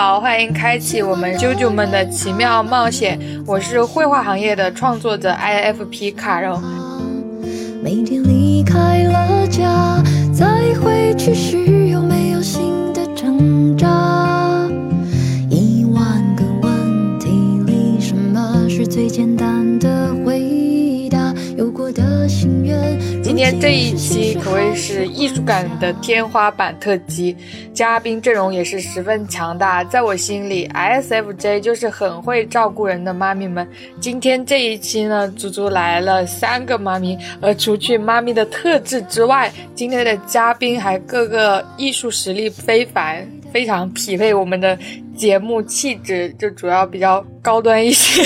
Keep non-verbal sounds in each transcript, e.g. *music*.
好，欢迎开启我们啾啾们的奇妙冒险。我是绘画行业的创作者 IFP 卡柔。每天离开了家，再回去时有没有新的挣扎？一万个问题里，什么是最简单的回答？有过的心愿。今天这一期可谓是艺术感的天花板特辑，嘉宾阵容也是十分强大。在我心里，ISFJ 就是很会照顾人的妈咪们。今天这一期呢，足足来了三个妈咪，而除去妈咪的特质之外，今天的嘉宾还各个艺术实力非凡。非常匹配我们的节目气质，就主要比较高端一些。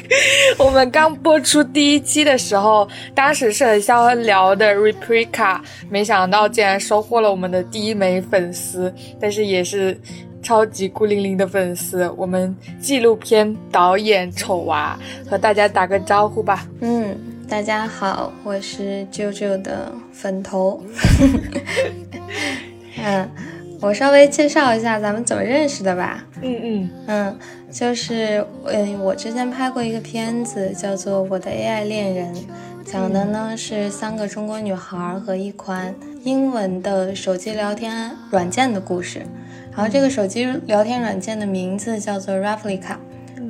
*laughs* 我们刚播出第一期的时候，当时是和肖恩聊的 Replica，没想到竟然收获了我们的第一枚粉丝，但是也是超级孤零零的粉丝。我们纪录片导演丑娃和大家打个招呼吧。嗯，大家好，我是舅舅的粉头。*laughs* 嗯。我稍微介绍一下咱们怎么认识的吧。嗯嗯嗯，就是嗯，我之前拍过一个片子，叫做《我的 AI 恋人》，讲的呢是三个中国女孩和一款英文的手机聊天软件的故事。然后这个手机聊天软件的名字叫做 Replica。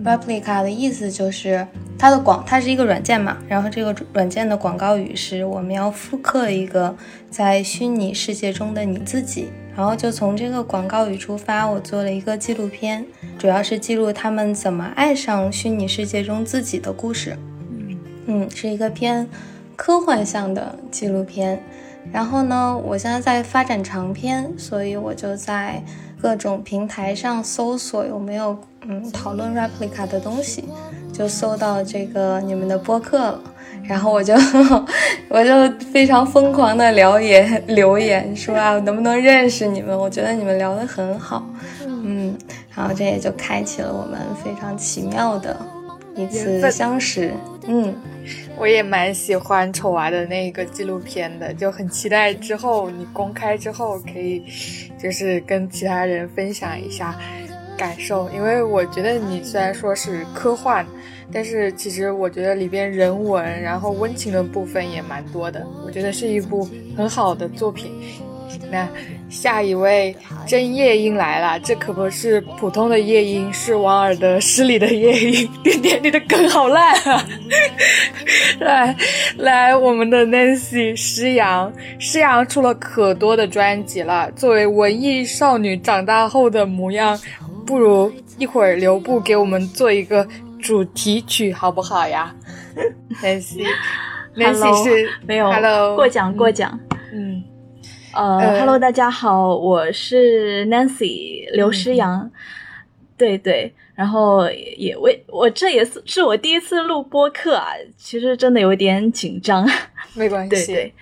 Replica 的意思就是它的广，它是一个软件嘛。然后这个软件的广告语是：我们要复刻一个在虚拟世界中的你自己。然后就从这个广告语出发，我做了一个纪录片，主要是记录他们怎么爱上虚拟世界中自己的故事。嗯，是一个偏科幻向的纪录片。然后呢，我现在在发展长篇，所以我就在各种平台上搜索有没有嗯讨论 replica 的东西，就搜到这个你们的播客了。然后我就 *laughs* 我就非常疯狂的留言留言说啊，能不能认识你们？我觉得你们聊得很好，嗯，然后这也就开启了我们非常奇妙的一次相识。嗯，*laughs* 我也蛮喜欢丑娃的那个纪录片的，就很期待之后你公开之后可以就是跟其他人分享一下感受，因为我觉得你虽然说是科幻。但是其实我觉得里边人文，然后温情的部分也蛮多的，我觉得是一部很好的作品。那下一位真夜莺来了，这可不是普通的夜莺，是王尔德诗里的夜莺。*laughs* 点点你的梗好烂啊！*laughs* 来来，我们的 Nancy 诗阳，诗阳出了可多的专辑了。作为文艺少女长大后的模样，不如一会儿留步给我们做一个。主题曲好不好呀？*laughs* Nancy，Nancy 是没有，Hello，过奖过奖。嗯，呃，Hello，大家好，我是 Nancy 刘诗阳。对对，然后也为我这也是是我第一次录播客啊，其实真的有点紧张。没关系，对对，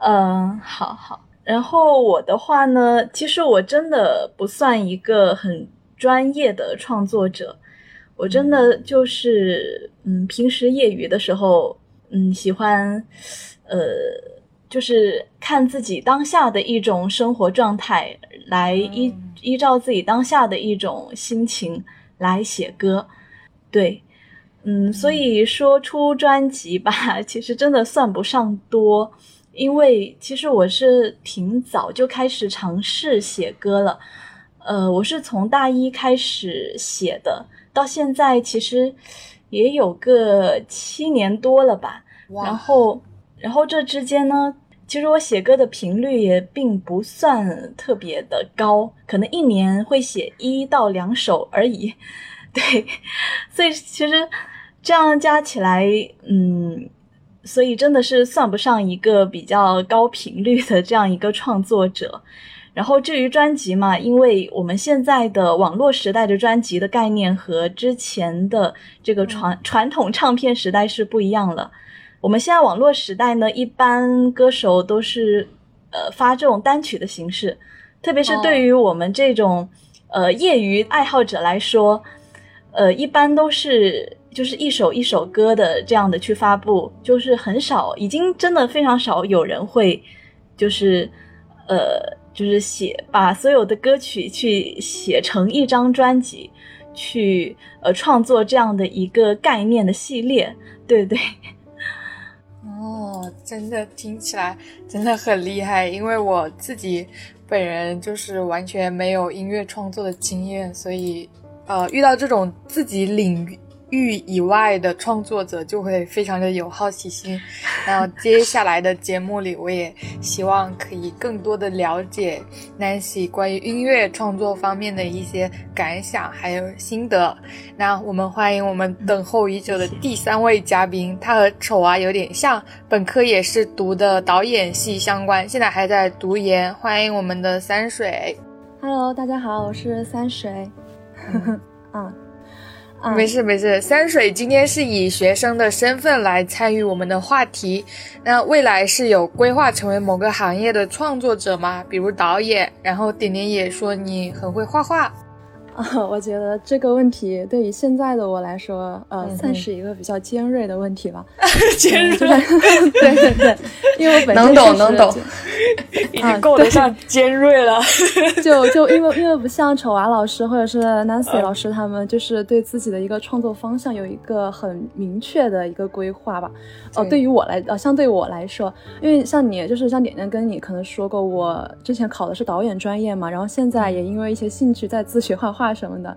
嗯，好好。然后我的话呢，其实我真的不算一个很专业的创作者。我真的就是，嗯，平时业余的时候，嗯，喜欢，呃，就是看自己当下的一种生活状态，来依依照自己当下的一种心情来写歌，对，嗯，所以说出专辑吧，*laughs* 其实真的算不上多，因为其实我是挺早就开始尝试写歌了，呃，我是从大一开始写的。到现在其实也有个七年多了吧，然后，然后这之间呢，其实我写歌的频率也并不算特别的高，可能一年会写一到两首而已。*laughs* 对，所以其实这样加起来，嗯，所以真的是算不上一个比较高频率的这样一个创作者。然后至于专辑嘛，因为我们现在的网络时代的专辑的概念和之前的这个传传统唱片时代是不一样了。我们现在网络时代呢，一般歌手都是呃发这种单曲的形式，特别是对于我们这种呃业余爱好者来说，呃一般都是就是一首一首歌的这样的去发布，就是很少，已经真的非常少有人会就是呃。就是写把所有的歌曲去写成一张专辑，去呃创作这样的一个概念的系列，对对。哦，真的听起来真的很厉害，因为我自己本人就是完全没有音乐创作的经验，所以呃遇到这种自己领域。以外的创作者就会非常的有好奇心，然后接下来的节目里，我也希望可以更多的了解 Nancy 关于音乐创作方面的一些感想还有心得。那我们欢迎我们等候已久的第三位嘉宾，他和丑娃有点像，本科也是读的导演系相关，现在还在读研。欢迎我们的三水。Hello，大家好，我是三水。*laughs* 啊。没事没事，三水今天是以学生的身份来参与我们的话题。那未来是有规划成为某个行业的创作者吗？比如导演？然后点点也说你很会画画。啊，*laughs* 我觉得这个问题对于现在的我来说，呃，算是一个比较尖锐的问题吧。*laughs* 尖锐，对对对，因为我本身能懂能懂，已经够得上 *laughs* 尖锐了。就就因为因为不像丑娃老师或者是 Nancy 老师他们，就是对自己的一个创作方向有一个很明确的一个规划吧。哦，对于我来，呃，相对我来说，因为像你，就是像点点跟你可能说过，我之前考的是导演专业嘛，然后现在也因为一些兴趣在自学画画什么的，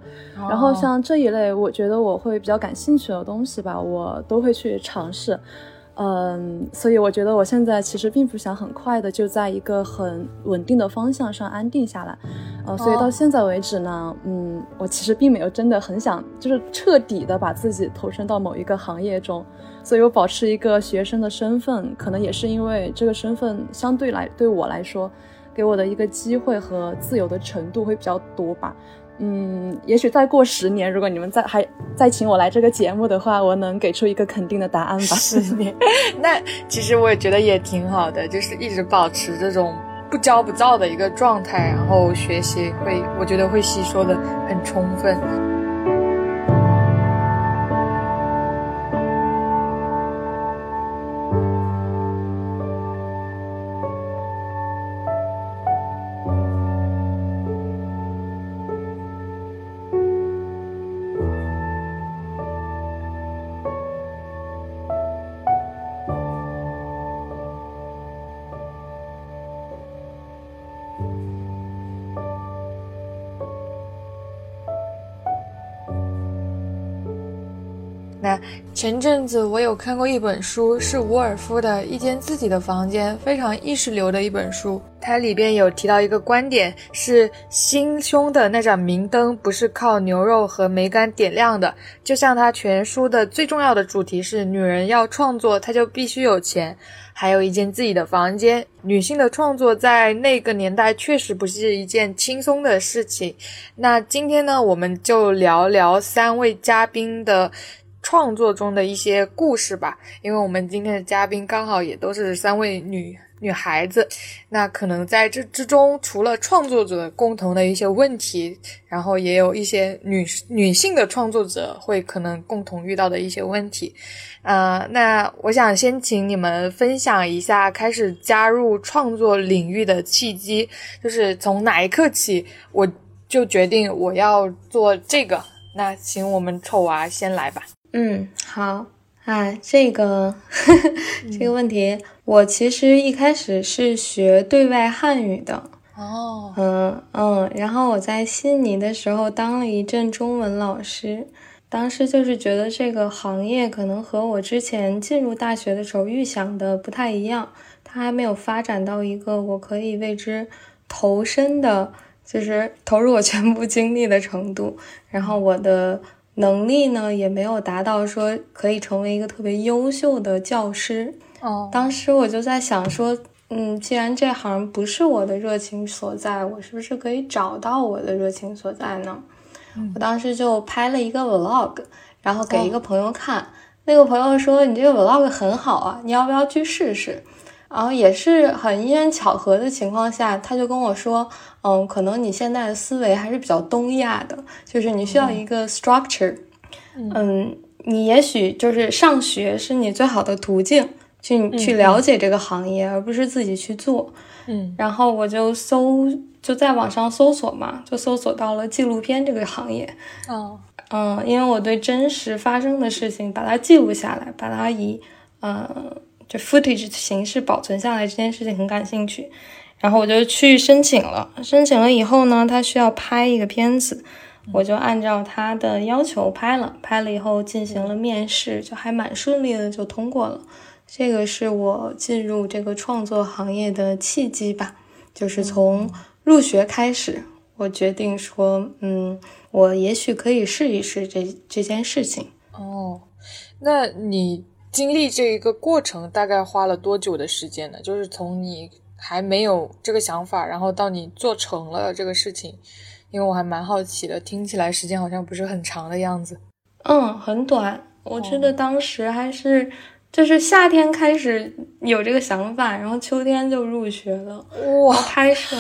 然后像这一类，我觉得我会比较感兴趣的东西吧，我都会去尝试。嗯，所以我觉得我现在其实并不想很快的就在一个很稳定的方向上安定下来，呃，所以到现在为止呢，嗯，我其实并没有真的很想就是彻底的把自己投身到某一个行业中，所以我保持一个学生的身份，可能也是因为这个身份相对来对我来说，给我的一个机会和自由的程度会比较多吧。嗯，也许再过十年，如果你们再还再请我来这个节目的话，我能给出一个肯定的答案吧。十年，*laughs* 那其实我也觉得也挺好的，就是一直保持这种不骄不躁的一个状态，然后学习会，我觉得会吸收的很充分。前阵子我有看过一本书，是伍尔夫的《一间自己的房间》，非常意识流的一本书。它里边有提到一个观点，是心胸的那盏明灯不是靠牛肉和梅干点亮的。就像他全书的最重要的主题是，女人要创作，她就必须有钱，还有一间自己的房间。女性的创作在那个年代确实不是一件轻松的事情。那今天呢，我们就聊聊三位嘉宾的。创作中的一些故事吧，因为我们今天的嘉宾刚好也都是三位女女孩子，那可能在这之中，除了创作者共同的一些问题，然后也有一些女女性的创作者会可能共同遇到的一些问题。呃，那我想先请你们分享一下开始加入创作领域的契机，就是从哪一刻起，我就决定我要做这个。那请我们丑娃先来吧。嗯，好啊，这个呵呵这个问题，我其实一开始是学对外汉语的哦，嗯嗯，然后我在悉尼的时候当了一阵中文老师，当时就是觉得这个行业可能和我之前进入大学的时候预想的不太一样，它还没有发展到一个我可以为之投身的，就是投入我全部精力的程度，然后我的。能力呢也没有达到说可以成为一个特别优秀的教师。哦，当时我就在想说，嗯，既然这行不是我的热情所在，我是不是可以找到我的热情所在呢？我当时就拍了一个 vlog，然后给一个朋友看，那个朋友说你这个 vlog 很好啊，你要不要去试试？然后也是很因缘巧合的情况下，他就跟我说，嗯，可能你现在的思维还是比较东亚的，就是你需要一个 structure，嗯，你也许就是上学是你最好的途径，去去了解这个行业，而不是自己去做。嗯，然后我就搜，就在网上搜索嘛，就搜索到了纪录片这个行业。哦，嗯，因为我对真实发生的事情把它记录下来，把它以呃就 footage 形式保存下来这件事情很感兴趣。然后我就去申请了，申请了以后呢，他需要拍一个片子，我就按照他的要求拍了，拍了以后进行了面试，就还蛮顺利的，就通过了。这个是我进入这个创作行业的契机吧，就是从入学开始，我决定说，嗯，我也许可以试一试这这件事情。哦，那你经历这一个过程大概花了多久的时间呢？就是从你还没有这个想法，然后到你做成了这个事情，因为我还蛮好奇的，听起来时间好像不是很长的样子。嗯，很短，我觉得当时还是。就是夏天开始有这个想法，然后秋天就入学了。哇，拍摄，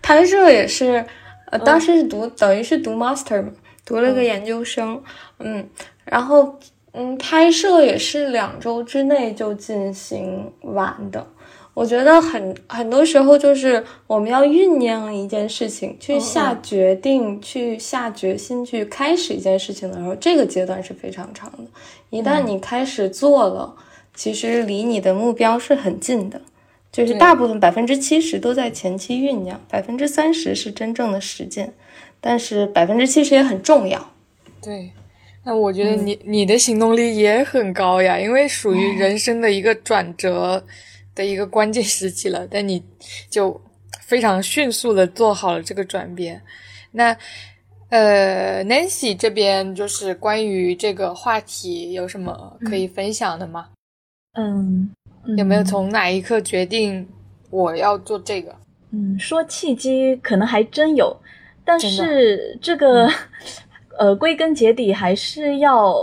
拍摄也是，呃，当时是读，等于是读 master 嘛，读了个研究生，嗯，然后，嗯，拍摄也是两周之内就进行完的。我觉得很很多时候就是我们要酝酿一件事情，去下决定，去下决心去开始一件事情的时候，这个阶段是非常长的。一旦你开始做了，其实离你的目标是很近的。就是大部分百分之七十都在前期酝酿，百分之三十是真正的实践，但是百分之七十也很重要。对，那我觉得你你的行动力也很高呀，因为属于人生的一个转折。的一个关键时期了，但你就非常迅速的做好了这个转变。那呃，Nancy 这边就是关于这个话题有什么可以分享的吗？嗯，有没有从哪一刻决定我要做这个？嗯，说契机可能还真有，但是这个呃，归根结底还是要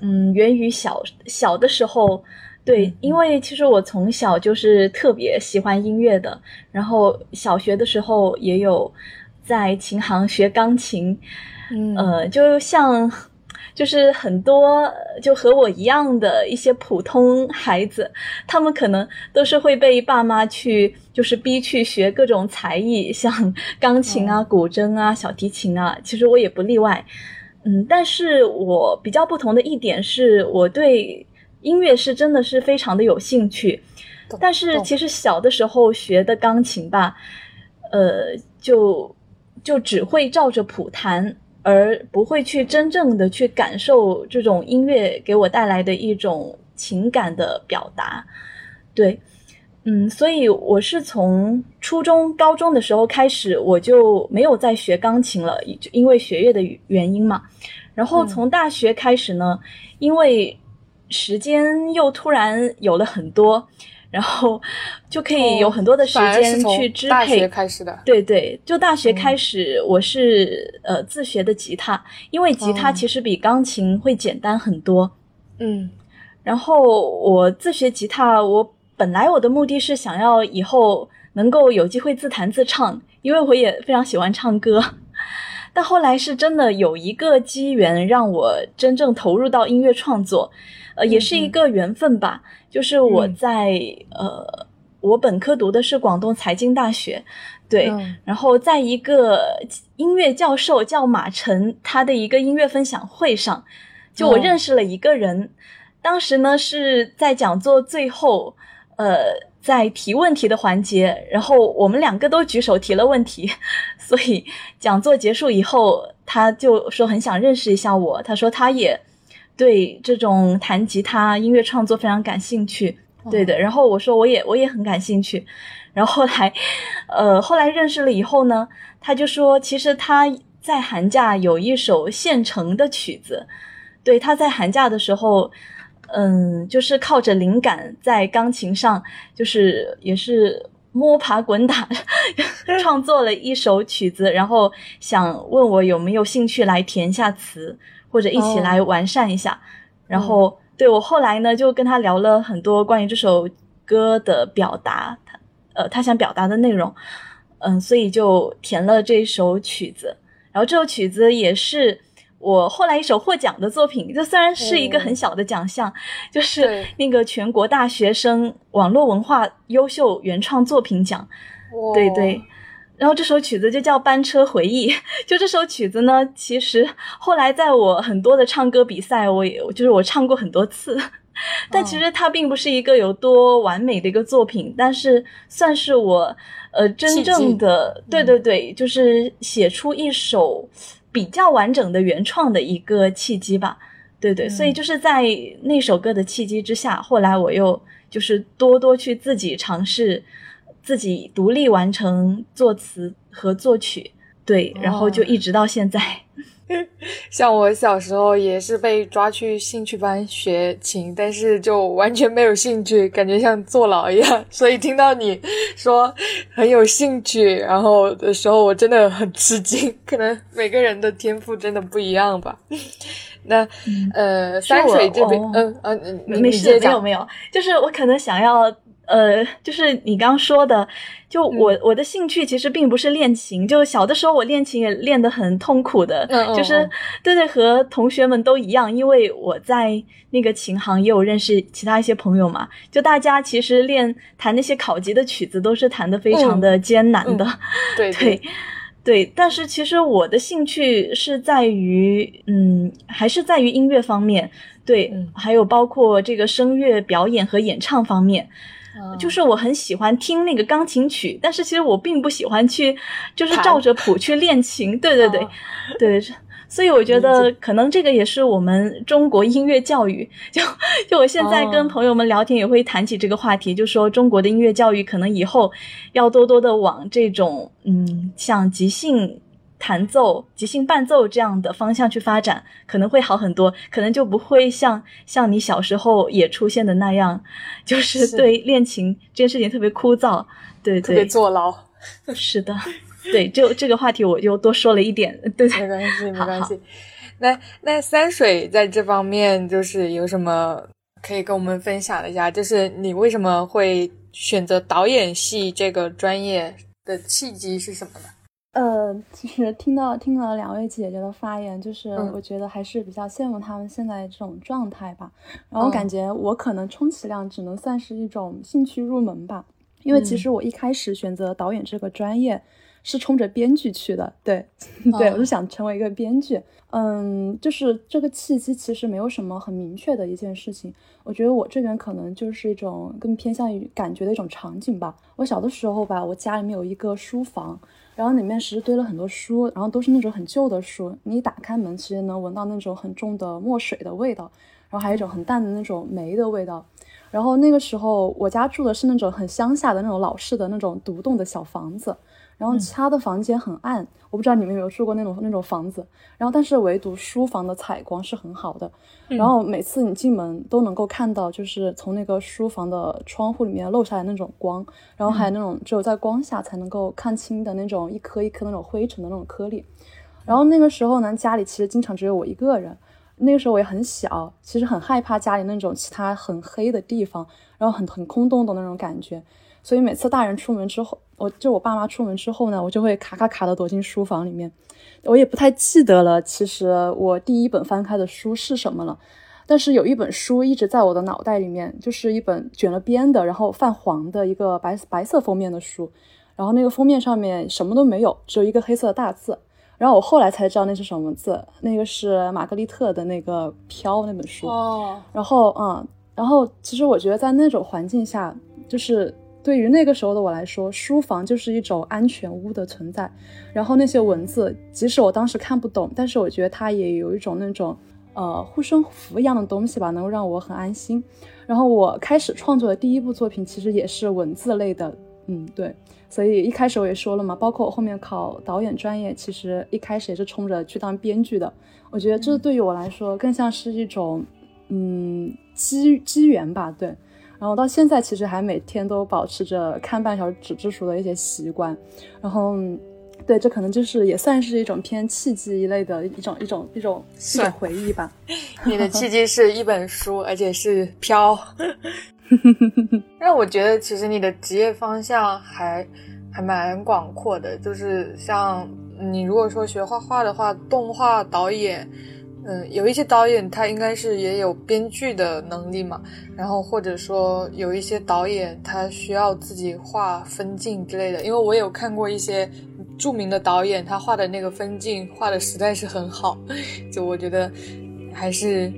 嗯，源于小小的时候。对，因为其实我从小就是特别喜欢音乐的，然后小学的时候也有在琴行学钢琴，嗯，呃，就像就是很多就和我一样的一些普通孩子，他们可能都是会被爸妈去就是逼去学各种才艺，像钢琴啊、古筝啊、小提琴啊，其实我也不例外，嗯，但是我比较不同的一点是我对。音乐是真的是非常的有兴趣，但是其实小的时候学的钢琴吧，呃，就就只会照着谱弹，而不会去真正的去感受这种音乐给我带来的一种情感的表达。对，嗯，所以我是从初中、高中的时候开始，我就没有再学钢琴了，因为学业的原因嘛。然后从大学开始呢，因为时间又突然有了很多，然后就可以有很多的时间去支配。大学开始的，对对，就大学开始，我是呃自学的吉他，因为吉他其实比钢琴会简单很多。嗯，然后我自学吉他，我本来我的目的是想要以后能够有机会自弹自唱，因为我也非常喜欢唱歌。但后来是真的有一个机缘让我真正投入到音乐创作。呃，也是一个缘分吧。就是我在呃，我本科读的是广东财经大学，对。然后在一个音乐教授叫马晨，他的一个音乐分享会上，就我认识了一个人。当时呢是在讲座最后，呃，在提问题的环节，然后我们两个都举手提了问题，所以讲座结束以后，他就说很想认识一下我。他说他也。对这种弹吉他音乐创作非常感兴趣，对的。然后我说我也我也很感兴趣，然后后来，呃，后来认识了以后呢，他就说其实他在寒假有一首现成的曲子，对，他在寒假的时候，嗯，就是靠着灵感在钢琴上，就是也是摸爬滚打 *laughs* 创作了一首曲子，然后想问我有没有兴趣来填下词。或者一起来完善一下，然后对我后来呢，就跟他聊了很多关于这首歌的表达，他呃他想表达的内容，嗯，所以就填了这首曲子。然后这首曲子也是我后来一首获奖的作品，这虽然是一个很小的奖项，就是 *laughs* 那个全国大学生网络文化优秀原创作品奖。对对。然后这首曲子就叫《班车回忆》。*laughs* 就这首曲子呢，其实后来在我很多的唱歌比赛，我也就是我唱过很多次。*laughs* 但其实它并不是一个有多完美的一个作品，但是算是我呃真正的对对对，就是写出一首比较完整的原创的一个契机吧。对对，所以就是在那首歌的契机之下，后来我又就是多多去自己尝试。自己独立完成作词和作曲，对，然后就一直到现在。*laughs* 像我小时候也是被抓去兴趣班学琴，但是就完全没有兴趣，感觉像坐牢一样。所以听到你说很有兴趣，然后的时候，我真的很吃惊。可能每个人的天赋真的不一样吧。*laughs* 那呃，山水这边，嗯嗯，没事，没有没有，就是我可能想要。呃，就是你刚说的，就我我的兴趣其实并不是练琴，就小的时候我练琴也练得很痛苦的，就是对对，和同学们都一样，因为我在那个琴行也有认识其他一些朋友嘛，就大家其实练弹那些考级的曲子都是弹得非常的艰难的，对 *laughs* 对对，但是其实我的兴趣是在于，嗯，还是在于音乐方面，对，还有包括这个声乐表演和演唱方面。就是我很喜欢听那个钢琴曲，但是其实我并不喜欢去，就是照着谱去练琴。对对对，*laughs* 对，*laughs* 所以我觉得可能这个也是我们中国音乐教育。就就我现在跟朋友们聊天也会谈起这个话题，就说中国的音乐教育可能以后要多多的往这种嗯，像即兴。弹奏、即兴伴奏这样的方向去发展，可能会好很多，可能就不会像像你小时候也出现的那样，*laughs* 就是对练琴这件事情特别枯燥，对对，特别坐牢。*laughs* 是的，对，就这个话题我就多说了一点，*laughs* 对，没关系，没关系。那那三水在这方面就是有什么可以跟我们分享一下？就是你为什么会选择导演系这个专业的契机是什么呢？呃，其实听到听了两位姐姐的发言，就是我觉得还是比较羡慕他们现在这种状态吧。然后感觉我可能充其量只能算是一种兴趣入门吧，因为其实我一开始选择导演这个专业是冲着编剧去的。对，*laughs* 对我就想成为一个编剧。嗯，就是这个契机其实没有什么很明确的一件事情。我觉得我这边可能就是一种更偏向于感觉的一种场景吧。我小的时候吧，我家里面有一个书房。然后里面其实堆了很多书，然后都是那种很旧的书。你一打开门，其实能闻到那种很重的墨水的味道，然后还有一种很淡的那种霉的味道。然后那个时候，我家住的是那种很乡下的那种老式的那种独栋的小房子。然后其他的房间很暗，我不知道你们有没有住过那种那种房子。然后但是唯独书房的采光是很好的，然后每次你进门都能够看到，就是从那个书房的窗户里面漏下来那种光，然后还有那种只有在光下才能够看清的那种一颗一颗那种灰尘的那种颗粒。然后那个时候呢，家里其实经常只有我一个人，那个时候我也很小，其实很害怕家里那种其他很黑的地方，然后很很空洞的那种感觉。所以每次大人出门之后，我就我爸妈出门之后呢，我就会卡卡卡的躲进书房里面。我也不太记得了，其实我第一本翻开的书是什么了。但是有一本书一直在我的脑袋里面，就是一本卷了边的，然后泛黄的一个白白色封面的书。然后那个封面上面什么都没有，只有一个黑色的大字。然后我后来才知道那是什么字，那个是玛格丽特的那个《飘》那本书。哦。然后嗯，然后其实我觉得在那种环境下，就是。对于那个时候的我来说，书房就是一种安全屋的存在。然后那些文字，即使我当时看不懂，但是我觉得它也有一种那种呃护身符一样的东西吧，能够让我很安心。然后我开始创作的第一部作品，其实也是文字类的。嗯，对。所以一开始我也说了嘛，包括我后面考导演专业，其实一开始也是冲着去当编剧的。我觉得这对于我来说，更像是一种嗯机机缘吧。对。然后到现在，其实还每天都保持着看半小时纸质书的一些习惯。然后，对，这可能就是也算是一种偏契机一类的一种一种一种一种回忆吧。你的契机是一本书，而且是飘。*laughs* 让我觉得，其实你的职业方向还还蛮广阔的。就是像你如果说学画画的话，动画导演。嗯，有一些导演他应该是也有编剧的能力嘛，然后或者说有一些导演他需要自己画分镜之类的，因为我有看过一些著名的导演，他画的那个分镜画的实在是很好，*laughs* 就我觉得还是。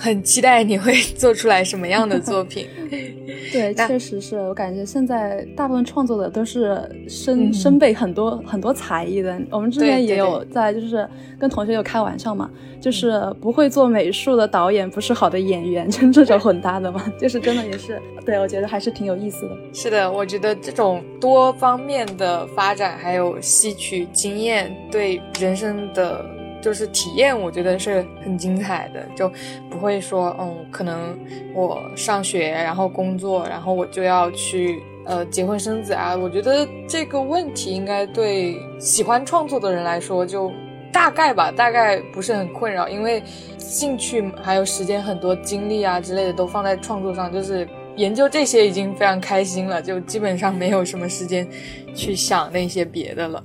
很期待你会做出来什么样的作品。*laughs* 对，确实是我感觉现在大部分创作的都是身身背很多很多才艺的。我们之前也有在就是跟同学有开玩笑嘛，就是不会做美术的导演不是好的演员，就这种混搭的嘛，*laughs* 就是真的也是。对，我觉得还是挺有意思的。是的，我觉得这种多方面的发展，还有吸取经验，对人生的。就是体验，我觉得是很精彩的，就不会说，嗯，可能我上学，然后工作，然后我就要去呃结婚生子啊。我觉得这个问题应该对喜欢创作的人来说，就大概吧，大概不是很困扰，因为兴趣还有时间很多精力啊之类的都放在创作上，就是研究这些已经非常开心了，就基本上没有什么时间去想那些别的了。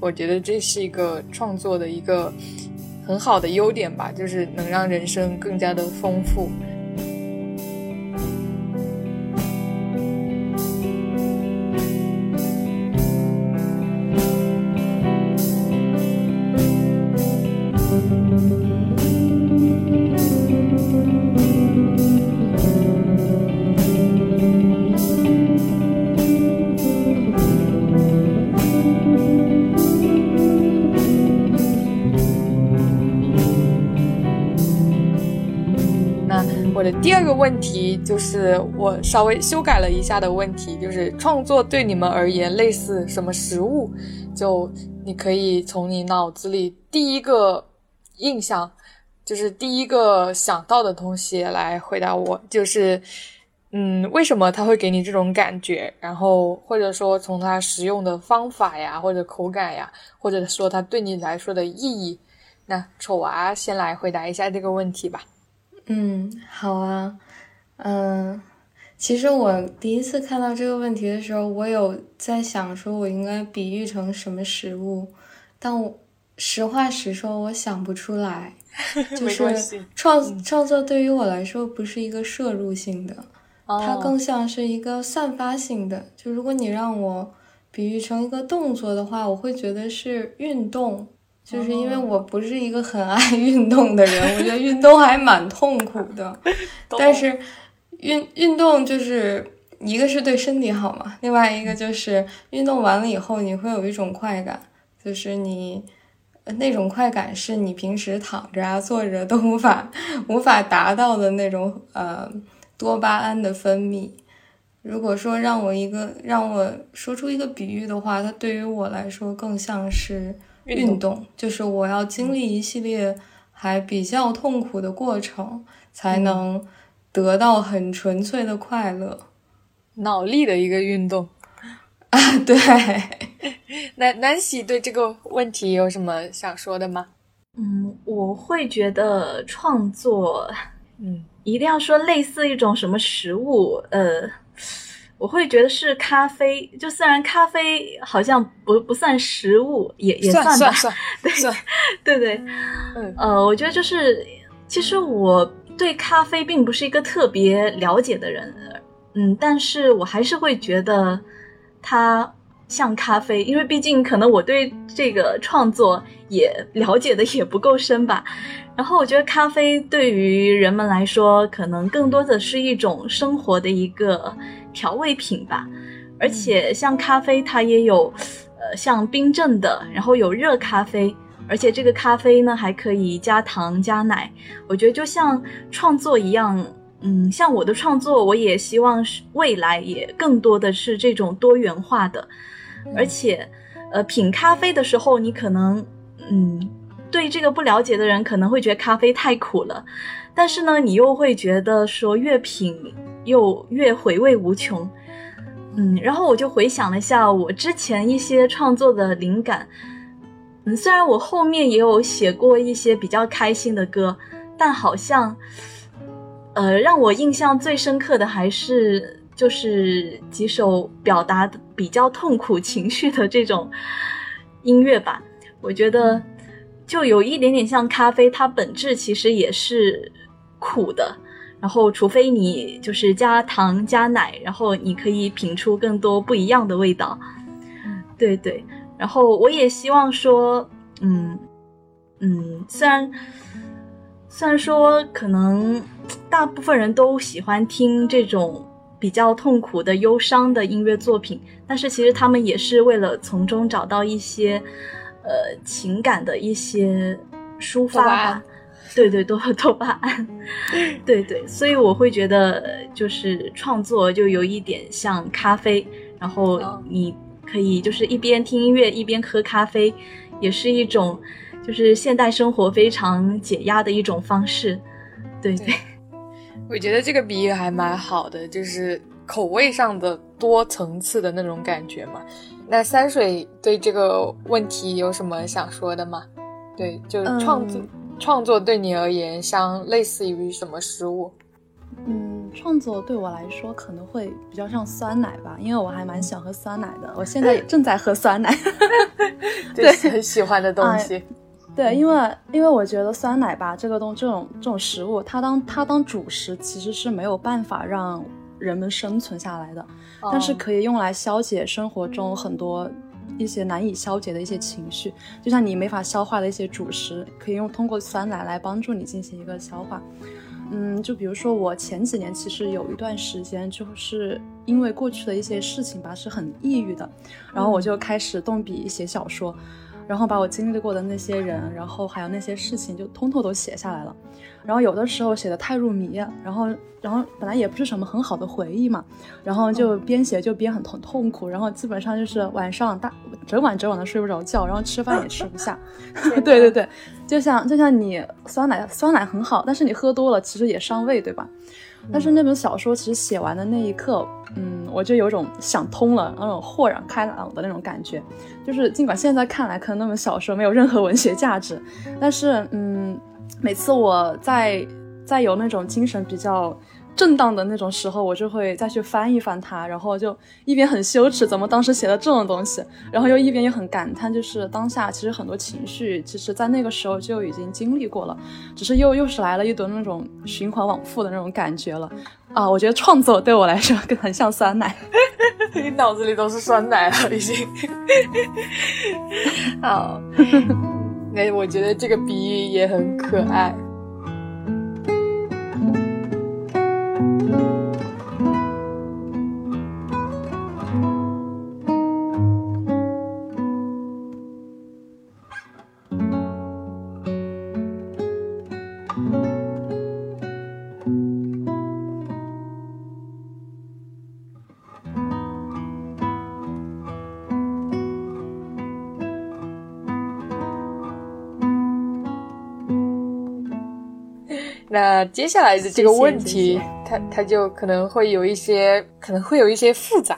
我觉得这是一个创作的一个很好的优点吧，就是能让人生更加的丰富。问题就是我稍微修改了一下的问题，就是创作对你们而言类似什么食物？就你可以从你脑子里第一个印象，就是第一个想到的东西来回答我，就是嗯，为什么它会给你这种感觉？然后或者说从它使用的方法呀，或者口感呀，或者说它对你来说的意义。那丑娃先来回答一下这个问题吧。嗯，好啊，嗯，其实我第一次看到这个问题的时候，我有在想，说我应该比喻成什么食物，但我实话实说，我想不出来。*laughs* 就是创创作对于我来说，不是一个摄入性的，它更像是一个散发性的。就如果你让我比喻成一个动作的话，我会觉得是运动。就是因为我不是一个很爱 *laughs* 运动的人，我觉得运动还蛮痛苦的。*laughs* 但是运运动就是一个是对身体好嘛，另外一个就是运动完了以后你会有一种快感，就是你那种快感是你平时躺着啊、坐着都无法无法达到的那种呃多巴胺的分泌。如果说让我一个让我说出一个比喻的话，它对于我来说更像是。运动就是我要经历一系列还比较痛苦的过程，才能得到很纯粹的快乐，脑力的一个运动啊。对，南南喜对这个问题有什么想说的吗？嗯，我会觉得创作，嗯，一定要说类似一种什么食物，呃。我会觉得是咖啡，就虽然咖啡好像不不算食物，也也算吧，*laughs* 对对对，嗯呃，我觉得就是，其实我对咖啡并不是一个特别了解的人，嗯，但是我还是会觉得它像咖啡，因为毕竟可能我对这个创作也了解的也不够深吧。然后我觉得咖啡对于人们来说，可能更多的是一种生活的一个。调味品吧，而且像咖啡，它也有，呃，像冰镇的，然后有热咖啡，而且这个咖啡呢还可以加糖加奶。我觉得就像创作一样，嗯，像我的创作，我也希望是未来也更多的是这种多元化的。而且，呃，品咖啡的时候，你可能，嗯，对这个不了解的人可能会觉得咖啡太苦了，但是呢，你又会觉得说越品。又越回味无穷，嗯，然后我就回想了一下我之前一些创作的灵感，嗯，虽然我后面也有写过一些比较开心的歌，但好像，呃，让我印象最深刻的还是就是几首表达比较痛苦情绪的这种音乐吧。我觉得就有一点点像咖啡，它本质其实也是苦的。然后，除非你就是加糖加奶，然后你可以品出更多不一样的味道。对对。然后我也希望说，嗯嗯，虽然虽然说可能大部分人都喜欢听这种比较痛苦的、忧伤的音乐作品，但是其实他们也是为了从中找到一些呃情感的一些抒发吧。对对，多多巴胺，*laughs* 对对，所以我会觉得就是创作就有一点像咖啡，然后你可以就是一边听音乐一边喝咖啡，也是一种就是现代生活非常解压的一种方式。对 *laughs* 对，我觉得这个比喻还蛮好的，就是口味上的多层次的那种感觉嘛。那三水对这个问题有什么想说的吗？对，就创作。创作对你而言，像类似于什么食物？嗯，创作对我来说可能会比较像酸奶吧，因为我还蛮喜欢喝酸奶的。*laughs* 我现在也正在喝酸奶，*laughs* 对，很喜欢的东西。对，因为因为我觉得酸奶吧，这个东这种这种食物，它当它当主食其实是没有办法让人们生存下来的，但是可以用来消解生活中很多。一些难以消解的一些情绪，就像你没法消化的一些主食，可以用通过酸奶来帮助你进行一个消化。嗯，就比如说我前几年其实有一段时间，就是因为过去的一些事情吧，是很抑郁的，然后我就开始动笔写小说。然后把我经历过的那些人，然后还有那些事情，就通通都写下来了。然后有的时候写的太入迷，然后然后本来也不是什么很好的回忆嘛，然后就边写就边很痛痛苦，然后基本上就是晚上大整晚整晚的睡不着觉，然后吃饭也吃不下。*laughs* 对对对，就像就像你酸奶酸奶很好，但是你喝多了其实也伤胃，对吧？但是那本小说其实写完的那一刻，嗯，我就有种想通了，那种豁然开朗的那种感觉。就是尽管现在看来可能那本小说没有任何文学价值，但是嗯，每次我在在有那种精神比较。震荡的那种时候，我就会再去翻一翻它，然后就一边很羞耻，怎么当时写了这种东西，然后又一边又很感叹，就是当下其实很多情绪，其实在那个时候就已经经历过了，只是又又是来了一顿那种循环往复的那种感觉了。啊，我觉得创作对我来说更很像酸奶，你脑子里都是酸奶了已经。*laughs* 好，*laughs* 那我觉得这个比喻也很可爱。那接下来的这个问题，它它就可能会有一些，可能会有一些复杂。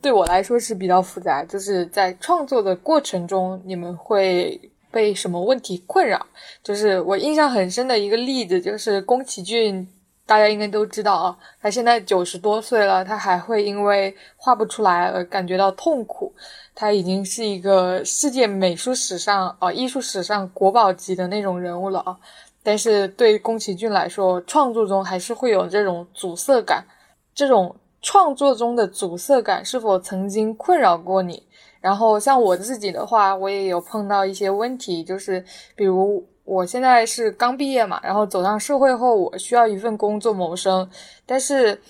对我来说是比较复杂，就是在创作的过程中，你们会被什么问题困扰？就是我印象很深的一个例子，就是宫崎骏，大家应该都知道啊，他现在九十多岁了，他还会因为画不出来而感觉到痛苦。他已经是一个世界美术史上啊，艺术史上国宝级的那种人物了啊。但是对宫崎骏来说，创作中还是会有这种阻塞感。这种创作中的阻塞感是否曾经困扰过你？然后像我自己的话，我也有碰到一些问题，就是比如我现在是刚毕业嘛，然后走上社会后，我需要一份工作谋生。但是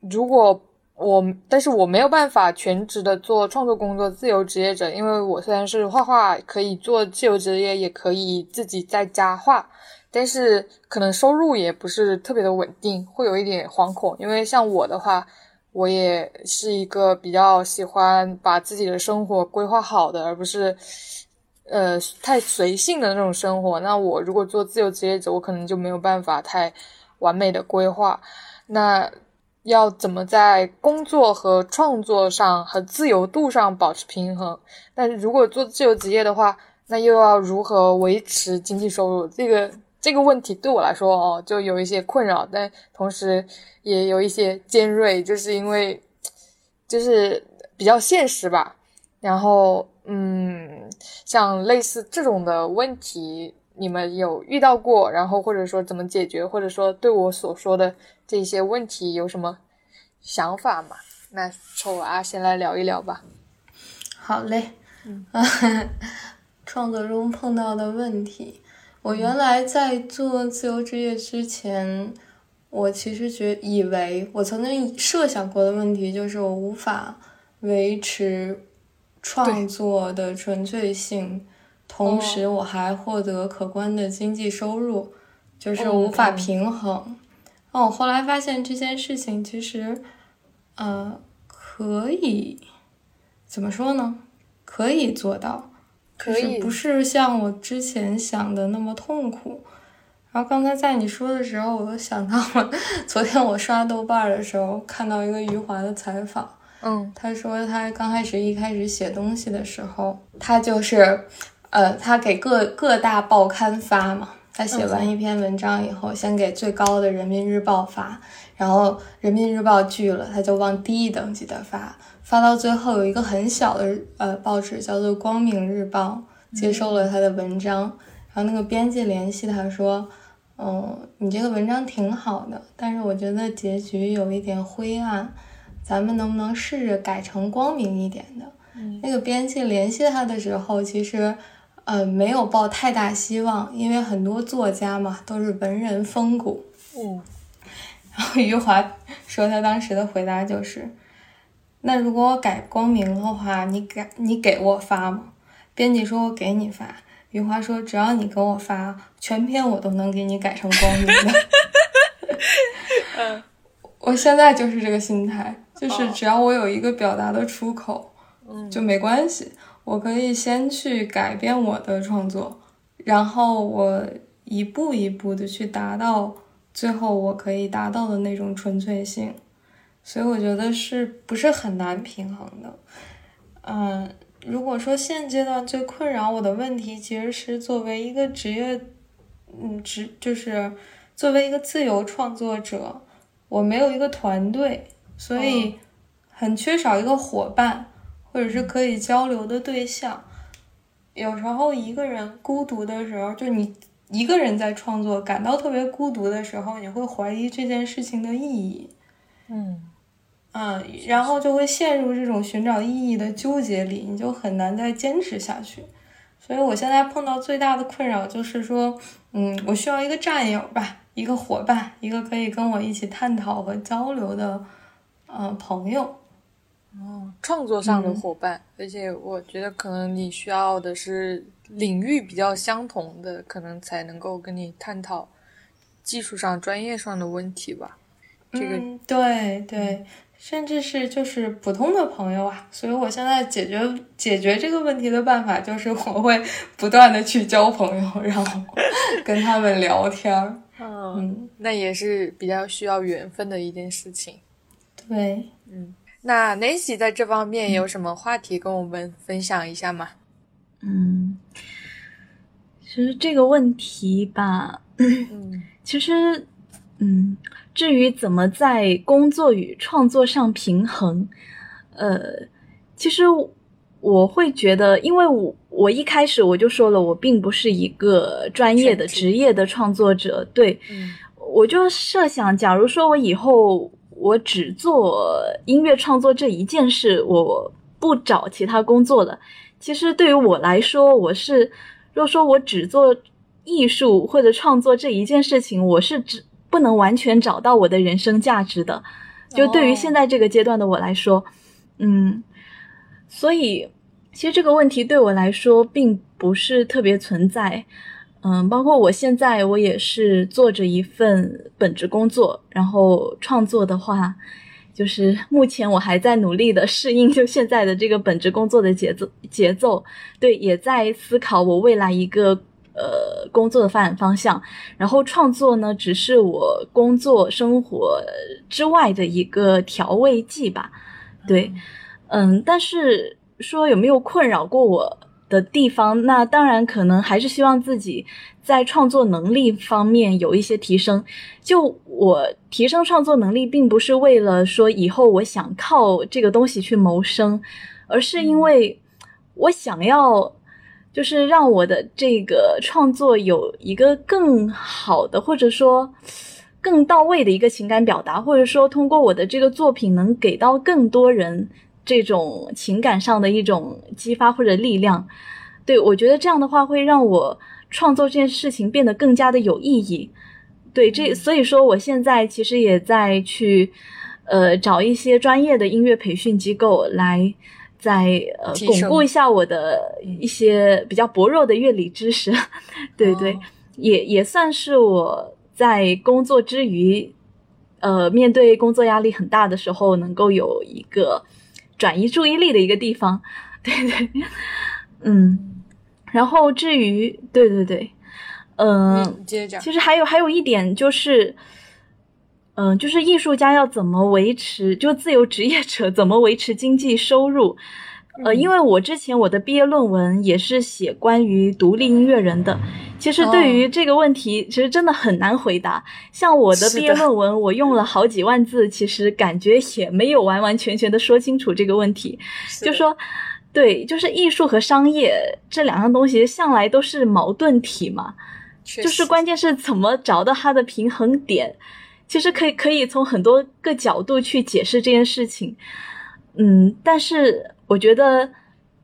如果我，但是我没有办法全职的做创作工作，自由职业者，因为我虽然是画画，可以做自由职业，也可以自己在家画。但是可能收入也不是特别的稳定，会有一点惶恐。因为像我的话，我也是一个比较喜欢把自己的生活规划好的，而不是呃太随性的那种生活。那我如果做自由职业者，我可能就没有办法太完美的规划。那要怎么在工作和创作上和自由度上保持平衡？但是如果做自由职业的话，那又要如何维持经济收入？这个。这个问题对我来说哦，就有一些困扰，但同时也有一些尖锐，就是因为就是比较现实吧。然后，嗯，像类似这种的问题，你们有遇到过，然后或者说怎么解决，或者说对我所说的这些问题有什么想法吗？那丑娃先来聊一聊吧。好嘞，嗯，*laughs* 创作中碰到的问题，我原来在做自由职业之前，我其实觉以为我曾经设想过的问题就是我无法维持创作的纯粹性，同时我还获得可观的经济收入，就是无法平衡。哦，我后来发现这件事情其实，呃，可以怎么说呢？可以做到，可以不是像我之前想的那么痛苦。然后刚才在你说的时候，我又想到了 *laughs* 昨天我刷豆瓣的时候看到一个余华的采访，嗯，他说他刚开始一开始写东西的时候，他就是，呃，他给各各大报刊发嘛。他写完一篇文章以后，先给最高的《人民日报》发，然后《人民日报》拒了，他就往低一等级的发，发到最后有一个很小的呃报纸叫做《光明日报》接收了他的文章，然后那个编辑联系他说，嗯，你这个文章挺好的，但是我觉得结局有一点灰暗，咱们能不能试着改成光明一点的？那个编辑联系他的时候，其实。呃，没有抱太大希望，因为很多作家嘛都是文人风骨。嗯，*laughs* 然后余华说他当时的回答就是：“那如果我改光明的话，你给你给我发吗？”编辑说：“我给你发。”余华说：“只要你给我发，全篇我都能给你改成光明的。”嗯，我现在就是这个心态，就是只要我有一个表达的出口，嗯，就没关系。我可以先去改变我的创作，然后我一步一步的去达到最后我可以达到的那种纯粹性，所以我觉得是不是很难平衡的？嗯，如果说现阶段最困扰我的问题，其实是作为一个职业，嗯，职就是作为一个自由创作者，我没有一个团队，所以很缺少一个伙伴。或者是可以交流的对象，有时候一个人孤独的时候，就你一个人在创作，感到特别孤独的时候，你会怀疑这件事情的意义，嗯嗯，然后就会陷入这种寻找意义的纠结里，你就很难再坚持下去。所以我现在碰到最大的困扰就是说，嗯，我需要一个战友吧，一个伙伴，一个可以跟我一起探讨和交流的，呃，朋友。哦，创作上的伙伴，而且我觉得可能你需要的是领域比较相同的，可能才能够跟你探讨技术上、专业上的问题吧。这个对对，甚至是就是普通的朋友啊。所以我现在解决解决这个问题的办法，就是我会不断的去交朋友，然后 *laughs* 跟他们聊天儿。嗯，那也是比较需要缘分的一件事情。对，嗯。那 Nancy 在这方面有什么话题跟我们分享一下吗？嗯，其实这个问题吧，嗯，*clears throat* 其实，嗯，至于怎么在工作与创作上平衡，呃，其实我会觉得，因为我我一开始我就说了，我并不是一个专业的职业的创作者，对，嗯，我就设想，假如说我以后。我只做音乐创作这一件事，我不找其他工作了。其实对于我来说，我是，若说我只做艺术或者创作这一件事情，我是只不能完全找到我的人生价值的。就对于现在这个阶段的我来说，嗯，所以其实这个问题对我来说并不是特别存在。嗯，包括我现在，我也是做着一份本职工作，然后创作的话，就是目前我还在努力的适应就现在的这个本职工作的节奏节奏，对，也在思考我未来一个呃工作的发展方向。然后创作呢，只是我工作生活之外的一个调味剂吧，对，嗯，但是说有没有困扰过我？的地方，那当然可能还是希望自己在创作能力方面有一些提升。就我提升创作能力，并不是为了说以后我想靠这个东西去谋生，而是因为我想要，就是让我的这个创作有一个更好的，或者说更到位的一个情感表达，或者说通过我的这个作品能给到更多人这种情感上的一种激发或者力量。对我觉得这样的话会让我创作这件事情变得更加的有意义。对，这所以说我现在其实也在去呃找一些专业的音乐培训机构来。在呃巩固一下我的一些比较薄弱的乐理知识，对 *laughs* 对，也也算是我在工作之余，呃，面对工作压力很大的时候，能够有一个转移注意力的一个地方，对 *laughs* 对，嗯，然后至于对对对，嗯，接着讲，其实还有还有一点就是。嗯，就是艺术家要怎么维持，就自由职业者怎么维持经济收入？呃，因为我之前我的毕业论文也是写关于独立音乐人的，其实对于这个问题，其实真的很难回答。像我的毕业论文，我用了好几万字，其实感觉也没有完完全全的说清楚这个问题。就说，对，就是艺术和商业这两样东西向来都是矛盾体嘛，就是关键是怎么找到它的平衡点。其实可以可以从很多个角度去解释这件事情，嗯，但是我觉得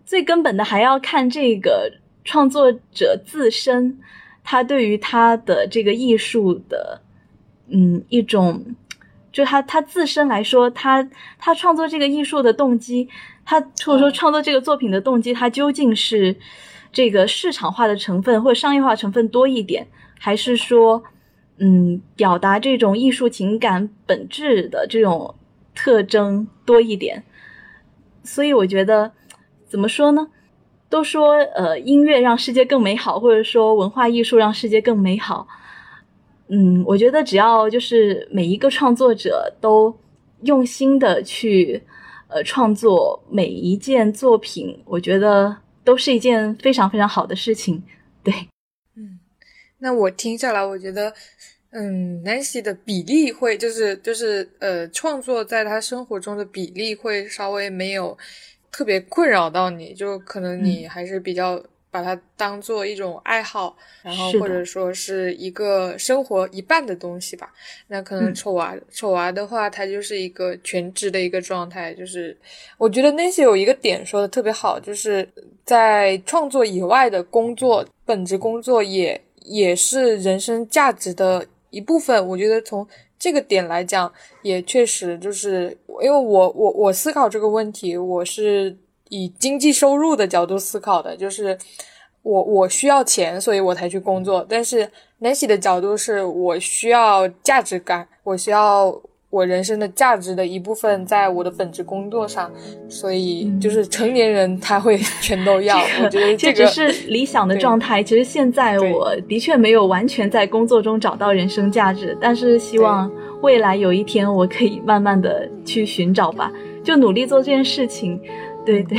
最根本的还要看这个创作者自身，他对于他的这个艺术的，嗯，一种，就他他自身来说，他他创作这个艺术的动机，他或者说创作这个作品的动机，他究竟是这个市场化的成分或者商业化成分多一点，还是说？嗯，表达这种艺术情感本质的这种特征多一点，所以我觉得怎么说呢？都说呃，音乐让世界更美好，或者说文化艺术让世界更美好。嗯，我觉得只要就是每一个创作者都用心的去呃创作每一件作品，我觉得都是一件非常非常好的事情。对，嗯。那我听下来，我觉得，嗯，Nancy 的比例会就是就是呃，创作在他生活中的比例会稍微没有特别困扰到你，就可能你还是比较把它当做一种爱好，然后或者说是一个生活一半的东西吧。那可能丑娃丑娃的话，他就是一个全职的一个状态。就是我觉得 Nancy 有一个点说的特别好，就是在创作以外的工作，本职工作也。也是人生价值的一部分。我觉得从这个点来讲，也确实就是因为我我我思考这个问题，我是以经济收入的角度思考的，就是我我需要钱，所以我才去工作。但是 Nancy 的角度是我需要价值感，我需要。我人生的价值的一部分在我的本职工作上，所以就是成年人他会 *laughs* 全都要。我觉得这只是理想的状态。其实现在我的确没有完全在工作中找到人生价值，但是希望未来有一天我可以慢慢的去寻找吧，就努力做这件事情。对对，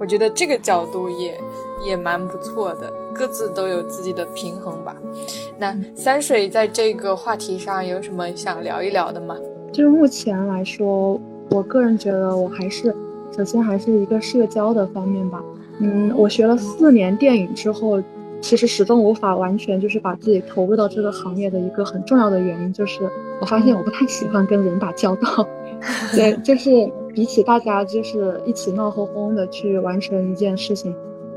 我觉得这个角度也也蛮不错的，各自都有自己的平衡吧。那三水在这个话题上有什么想聊一聊的吗？就是目前来说，我个人觉得我还是，首先还是一个社交的方面吧。嗯，我学了四年电影之后，其实始终无法完全就是把自己投入到这个行业的一个很重要的原因，就是我发现我不太喜欢跟人打交道。*laughs* 对，就是比起大家就是一起闹哄哄的去完成一件事情，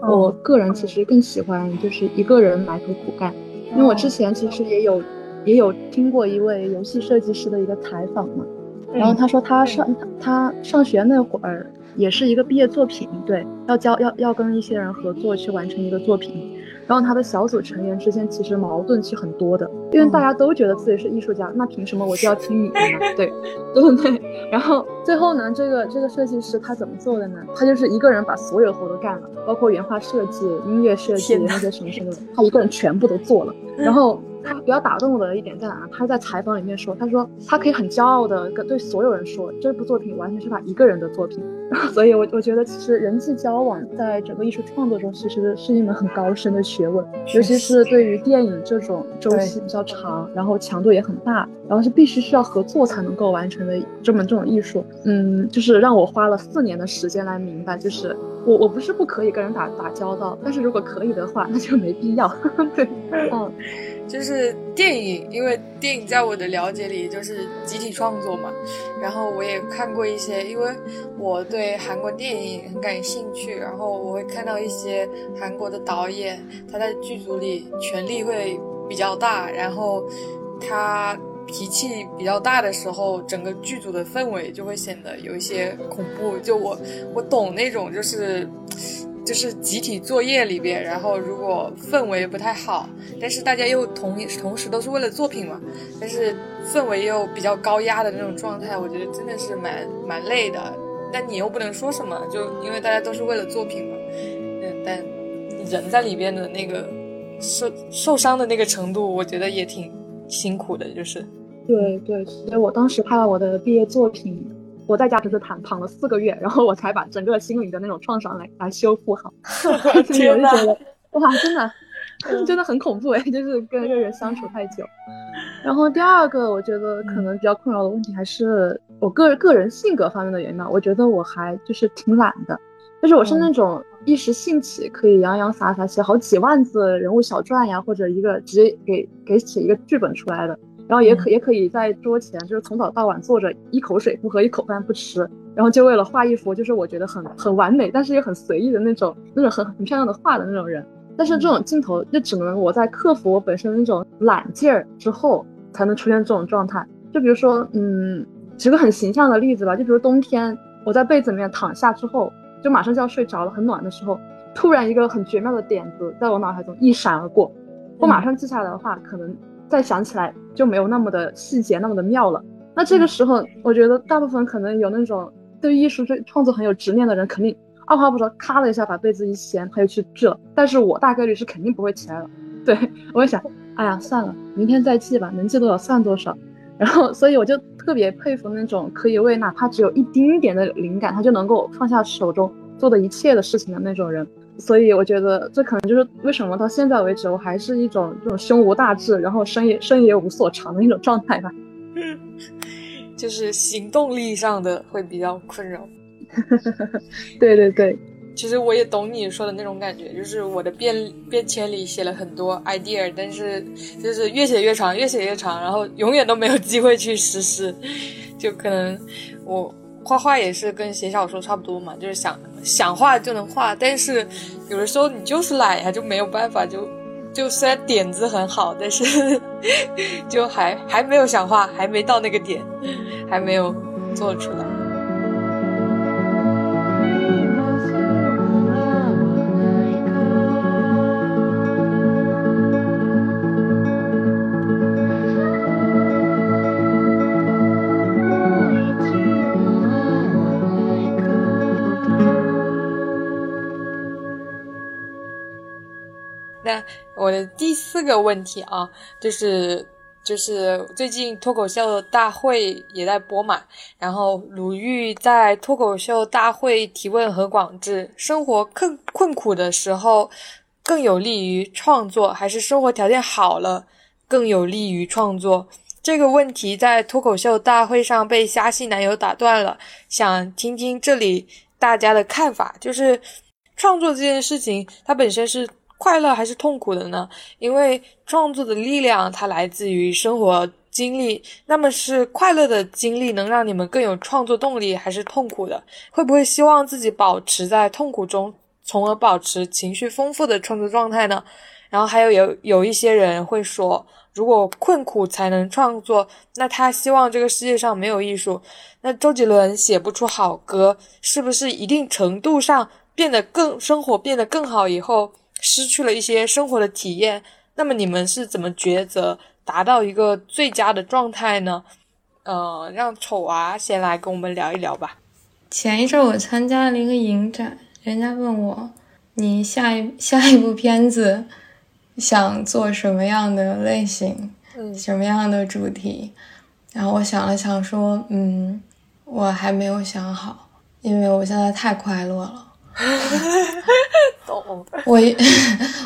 我个人其实更喜欢就是一个人埋头苦干。因为我之前其实也有。也有听过一位游戏设计师的一个采访嘛，然后他说他上他上学那会儿也是一个毕业作品，对，要交要要跟一些人合作去完成一个作品。然后他的小组成员之间其实矛盾是很多的，因为大家都觉得自己是艺术家，那凭什么我就要听你的呢？*laughs* 对，对 *laughs* 不对？然后最后呢，这个这个设计师他怎么做的呢？他就是一个人把所有活都干了，包括原画设计、音乐设计那些什么什么的，他一个人全部都做了。然后他比较打动我的一点在哪？他在采访里面说，他说他可以很骄傲的跟对所有人说，这部作品完全是他一个人的作品。*laughs* 所以，我我觉得其实人际交往在整个艺术创作中其实是一门很高深的学问，尤其是对于电影这种周期比较长，然后强度也很大，然后是必须需要合作才能够完成的这门这种艺术。嗯，就是让我花了四年的时间来明白，就是我我不是不可以跟人打打交道，但是如果可以的话，那就没必要。*laughs* 对，嗯。就是电影，因为电影在我的了解里就是集体创作嘛。然后我也看过一些，因为我对韩国电影很感兴趣，然后我会看到一些韩国的导演，他在剧组里权力会比较大，然后他脾气比较大的时候，整个剧组的氛围就会显得有一些恐怖。就我我懂那种就是。就是集体作业里边，然后如果氛围不太好，但是大家又同同时都是为了作品嘛，但是氛围又比较高压的那种状态，我觉得真的是蛮蛮累的。但你又不能说什么，就因为大家都是为了作品嘛。嗯，但人在里边的那个受受伤的那个程度，我觉得也挺辛苦的，就是。对对，所以我当时拍了我的毕业作品。我在家只是躺躺了四个月，然后我才把整个心理的那种创伤来来修复好。*laughs* 天呐，哇，真的，真的很恐怖哎，就是跟一个人相处太久。然后第二个，我觉得可能比较困扰的问题还是我个个人性格方面的原因吧。我觉得我还就是挺懒的，就是我是那种一时兴起可以洋洋洒洒写好几万字人物小传呀，或者一个直接给给写一个剧本出来的。然后也可也可以在桌前，就是从早到晚坐着，一口水不喝，一口饭不吃，然后就为了画一幅就是我觉得很很完美，但是又很随意的那种那种很很漂亮的画的那种人。但是这种镜头就只能我在克服我本身那种懒劲儿之后，才能出现这种状态。就比如说，嗯，举个很形象的例子吧，就比如冬天我在被子里面躺下之后，就马上就要睡着了，很暖的时候，突然一个很绝妙的点子在我脑海中一闪而过，我马上记下来的话，可能。再想起来就没有那么的细节，那么的妙了。那这个时候，我觉得大部分可能有那种对艺术、对创作很有执念的人，肯定二话不说，咔的一下把被子一掀，他就去治了。但是我大概率是肯定不会起来了。对我会想，哎呀，算了，明天再记吧，能记多少算多少。然后，所以我就特别佩服那种可以为哪怕只有一丁点的灵感，他就能够放下手中做的一切的事情的那种人。所以我觉得这可能就是为什么到现在为止我还是一种这种胸无大志，然后身也身也无所长的一种状态吧。*laughs* 嗯就是行动力上的会比较困扰。对 *laughs* 对对，其实我也懂你说的那种感觉，就是我的便便签里写了很多 idea，但是就是越写越长，越写越长，然后永远都没有机会去实施。就可能我。画画也是跟写小说差不多嘛，就是想想画就能画，但是有的时候你就是懒呀，就没有办法，就就虽然点子很好，但是就还还没有想画，还没到那个点，还没有做出来。我的第四个问题啊，就是就是最近脱口秀大会也在播嘛，然后鲁豫在脱口秀大会提问何广智：生活困困苦的时候更有利于创作，还是生活条件好了更有利于创作？这个问题在脱口秀大会上被虾系男友打断了，想听听这里大家的看法，就是创作这件事情，它本身是。快乐还是痛苦的呢？因为创作的力量它来自于生活经历，那么是快乐的经历能让你们更有创作动力，还是痛苦的？会不会希望自己保持在痛苦中，从而保持情绪丰富的创作状态呢？然后还有有有一些人会说，如果困苦才能创作，那他希望这个世界上没有艺术。那周杰伦写不出好歌，是不是一定程度上变得更生活变得更好以后？失去了一些生活的体验，那么你们是怎么抉择达到一个最佳的状态呢？呃，让丑娃先来跟我们聊一聊吧。前一阵我参加了一个影展，人家问我，你下一下一部片子想做什么样的类型，什么样的主题？然后我想了想说，嗯，我还没有想好，因为我现在太快乐了。懂。*laughs* 我一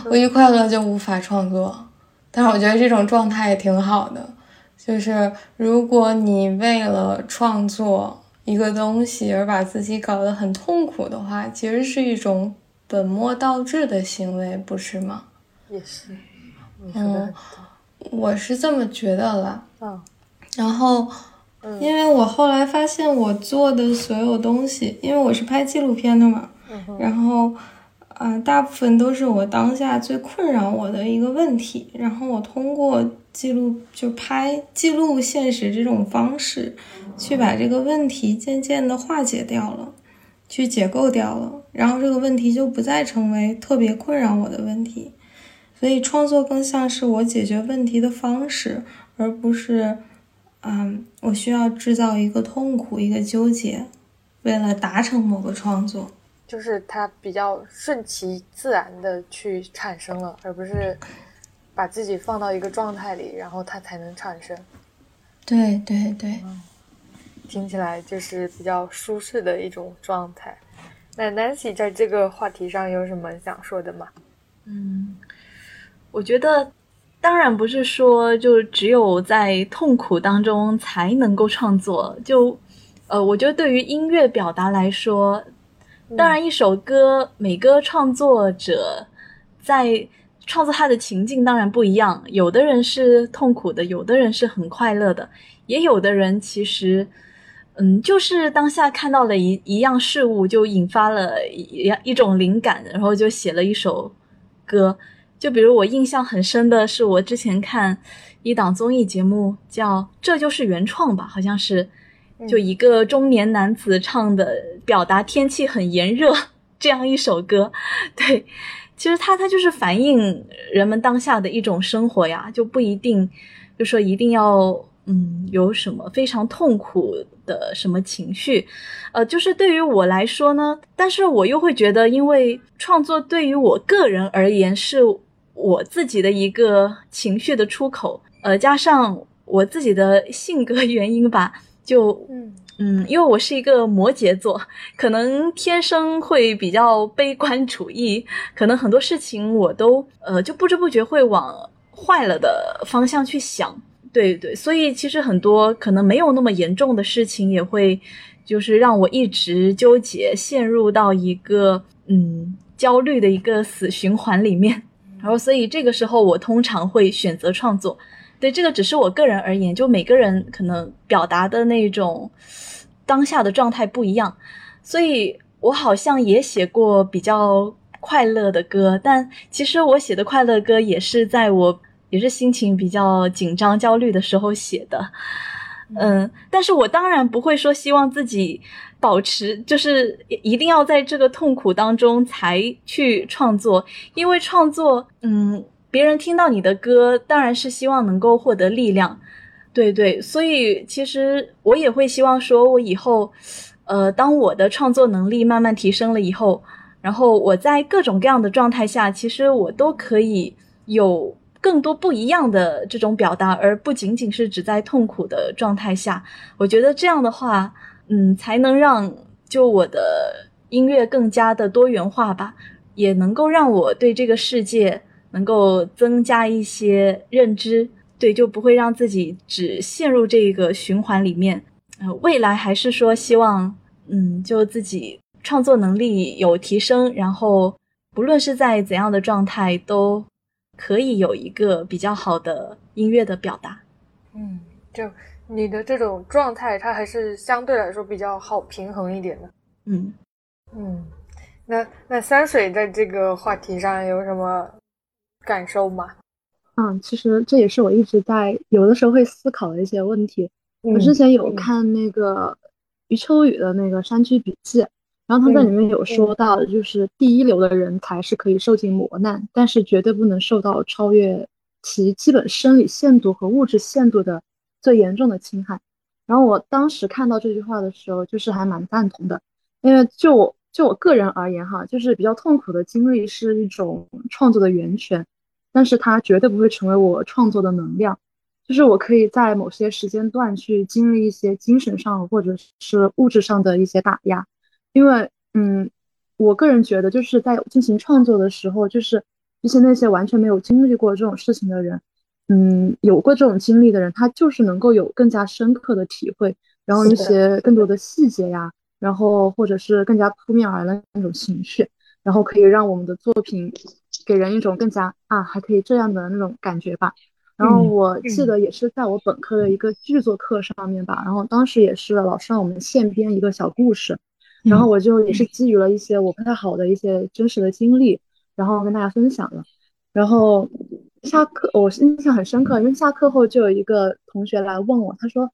我一快乐就无法创作，但是我觉得这种状态也挺好的。就是如果你为了创作一个东西而把自己搞得很痛苦的话，其实是一种本末倒置的行为，不是吗？也是，嗯，我是这么觉得了。嗯，然后，因为我后来发现我做的所有东西，因为我是拍纪录片的嘛，然后。啊，大部分都是我当下最困扰我的一个问题，然后我通过记录就拍记录现实这种方式，去把这个问题渐渐的化解掉了，去解构掉了，然后这个问题就不再成为特别困扰我的问题，所以创作更像是我解决问题的方式，而不是，嗯，我需要制造一个痛苦，一个纠结，为了达成某个创作。就是它比较顺其自然的去产生了，而不是把自己放到一个状态里，然后它才能产生。对对对，听起来就是比较舒适的一种状态。那 Nancy 在这个话题上有什么想说的吗？嗯，我觉得当然不是说就只有在痛苦当中才能够创作。就呃，我觉得对于音乐表达来说。当然，一首歌，每个创作者在创作他的情境当然不一样。有的人是痛苦的，有的人是很快乐的，也有的人其实，嗯，就是当下看到了一一样事物，就引发了一一种灵感，然后就写了一首歌。就比如我印象很深的是，我之前看一档综艺节目，叫《这就是原创吧》，好像是。就一个中年男子唱的，表达天气很炎热这样一首歌，对，其实他他就是反映人们当下的一种生活呀，就不一定就说一定要嗯有什么非常痛苦的什么情绪，呃，就是对于我来说呢，但是我又会觉得，因为创作对于我个人而言是我自己的一个情绪的出口，呃，加上我自己的性格原因吧。就嗯。嗯，因为我是一个摩羯座，可能天生会比较悲观主义，可能很多事情我都呃就不知不觉会往坏了的方向去想，对对，所以其实很多可能没有那么严重的事情，也会就是让我一直纠结，陷入到一个嗯焦虑的一个死循环里面，然后所以这个时候我通常会选择创作。对这个只是我个人而言，就每个人可能表达的那种当下的状态不一样，所以我好像也写过比较快乐的歌，但其实我写的快乐歌也是在我也是心情比较紧张、焦虑的时候写的，*laughs* 嗯，但是我当然不会说希望自己保持，就是一定要在这个痛苦当中才去创作，因为创作，嗯。别人听到你的歌，当然是希望能够获得力量，对对，所以其实我也会希望说，我以后，呃，当我的创作能力慢慢提升了以后，然后我在各种各样的状态下，其实我都可以有更多不一样的这种表达，而不仅仅是只在痛苦的状态下。我觉得这样的话，嗯，才能让就我的音乐更加的多元化吧，也能够让我对这个世界。能够增加一些认知，对，就不会让自己只陷入这个循环里面。呃，未来还是说希望，嗯，就自己创作能力有提升，然后不论是在怎样的状态，都可以有一个比较好的音乐的表达。嗯，就你的这种状态，它还是相对来说比较好平衡一点的。嗯嗯，那那三水在这个话题上有什么？感受吗？嗯，其实这也是我一直在有的时候会思考的一些问题。我之前有看那个余秋雨的那个《山区笔记》，然后他在里面有说到，就是第一流的人才是可以受尽磨难，但是绝对不能受到超越其基本生理限度和物质限度的最严重的侵害。然后我当时看到这句话的时候，就是还蛮赞同的，因为就我。就我个人而言，哈，就是比较痛苦的经历是一种创作的源泉，但是它绝对不会成为我创作的能量。就是我可以在某些时间段去经历一些精神上或者是物质上的一些打压，因为，嗯，我个人觉得就是在进行创作的时候，就是一些那些完全没有经历过这种事情的人，嗯，有过这种经历的人，他就是能够有更加深刻的体会，然后一些更多的细节呀，然后或者是更加扑面而来的那种情绪，然后可以让我们的作品给人一种更加啊还可以这样的那种感觉吧。然后我记得也是在我本科的一个剧作课上面吧，然后当时也是老师让我们现编一个小故事，然后我就也是基于了一些我不太好的一些真实的经历，然后跟大家分享了。然后下课我印象很深刻，因为下课后就有一个同学来问我，他说：“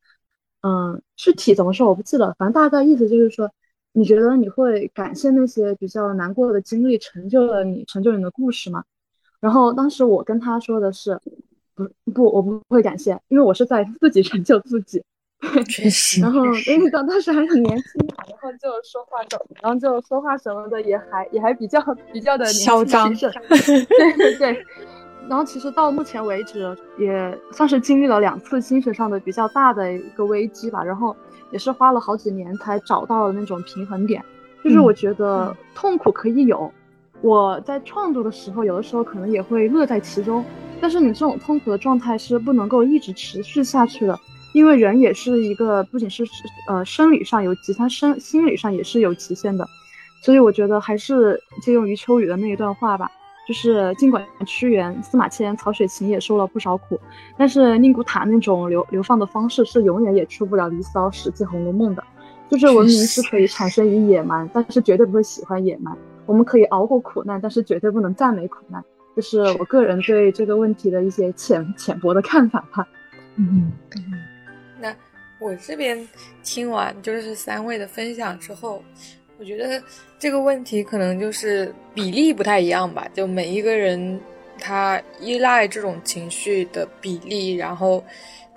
嗯，具体怎么说我不记得，反正大概意思就是说，你觉得你会感谢那些比较难过的经历成就了你，成就你的故事吗？”然后当时我跟他说的是。不不，我不会感谢，因为我是在自己 *laughs* 成就自己。确实。然后因为当当时还很年轻嘛，然后就说话就，然后就说话什么的也还也还比较比较的嚣张。对对对。然后其实到目前为止，也算是经历了两次精神上的比较大的一个危机吧。然后也是花了好几年才找到了那种平衡点。就是我觉得痛苦可以有，我在创作的时候，有的时候可能也会乐在其中。但是你这种痛苦的状态是不能够一直持续下去的，因为人也是一个不仅是呃生理上有极限，生心理上也是有极限的，所以我觉得还是借用余秋雨的那一段话吧，就是尽管屈原、司马迁、曹雪芹也受了不少苦，但是宁古塔那种流流放的方式是永远也出不了《离骚》《史记》《红楼梦》的，就是文明是可以产生于野蛮，但是绝对不会喜欢野蛮，我们可以熬过苦难，但是绝对不能赞美苦难。就是我个人对这个问题的一些浅浅薄的看法吧。嗯，那我这边听完就是三位的分享之后，我觉得这个问题可能就是比例不太一样吧。就每一个人他依赖这种情绪的比例，然后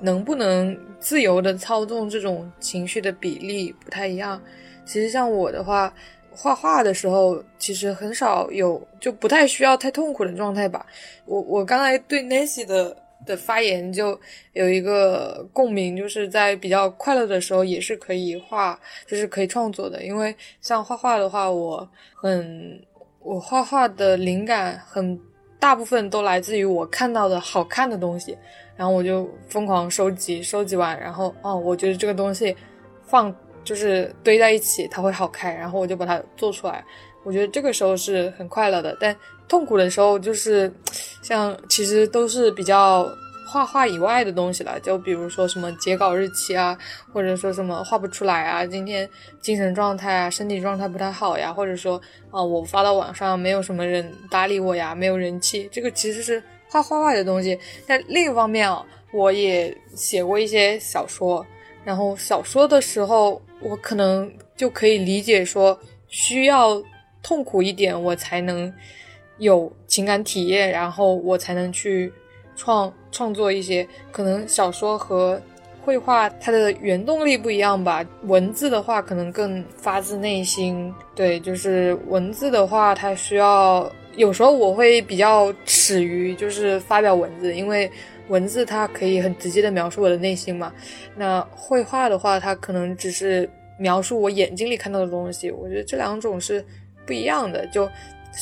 能不能自由的操纵这种情绪的比例不太一样。其实像我的话。画画的时候，其实很少有，就不太需要太痛苦的状态吧。我我刚才对 Nancy 的的发言就有一个共鸣，就是在比较快乐的时候也是可以画，就是可以创作的。因为像画画的话，我很我画画的灵感很大部分都来自于我看到的好看的东西，然后我就疯狂收集，收集完，然后哦，我觉得这个东西放。就是堆在一起，它会好看，然后我就把它做出来。我觉得这个时候是很快乐的，但痛苦的时候就是，像其实都是比较画画以外的东西了。就比如说什么截稿日期啊，或者说什么画不出来啊，今天精神状态啊、身体状态不太好呀，或者说啊，我发到网上没有什么人搭理我呀，没有人气，这个其实是画画外的东西。但另一方面啊，我也写过一些小说，然后小说的时候。我可能就可以理解说，需要痛苦一点，我才能有情感体验，然后我才能去创创作一些。可能小说和绘画它的原动力不一样吧。文字的话，可能更发自内心。对，就是文字的话，它需要有时候我会比较耻于就是发表文字，因为文字它可以很直接的描述我的内心嘛。那绘画的话，它可能只是。描述我眼睛里看到的东西，我觉得这两种是不一样的。就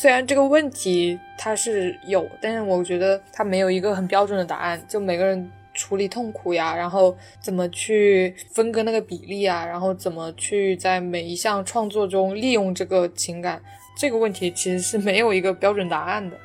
虽然这个问题它是有，但是我觉得它没有一个很标准的答案。就每个人处理痛苦呀，然后怎么去分割那个比例啊，然后怎么去在每一项创作中利用这个情感，这个问题其实是没有一个标准答案的。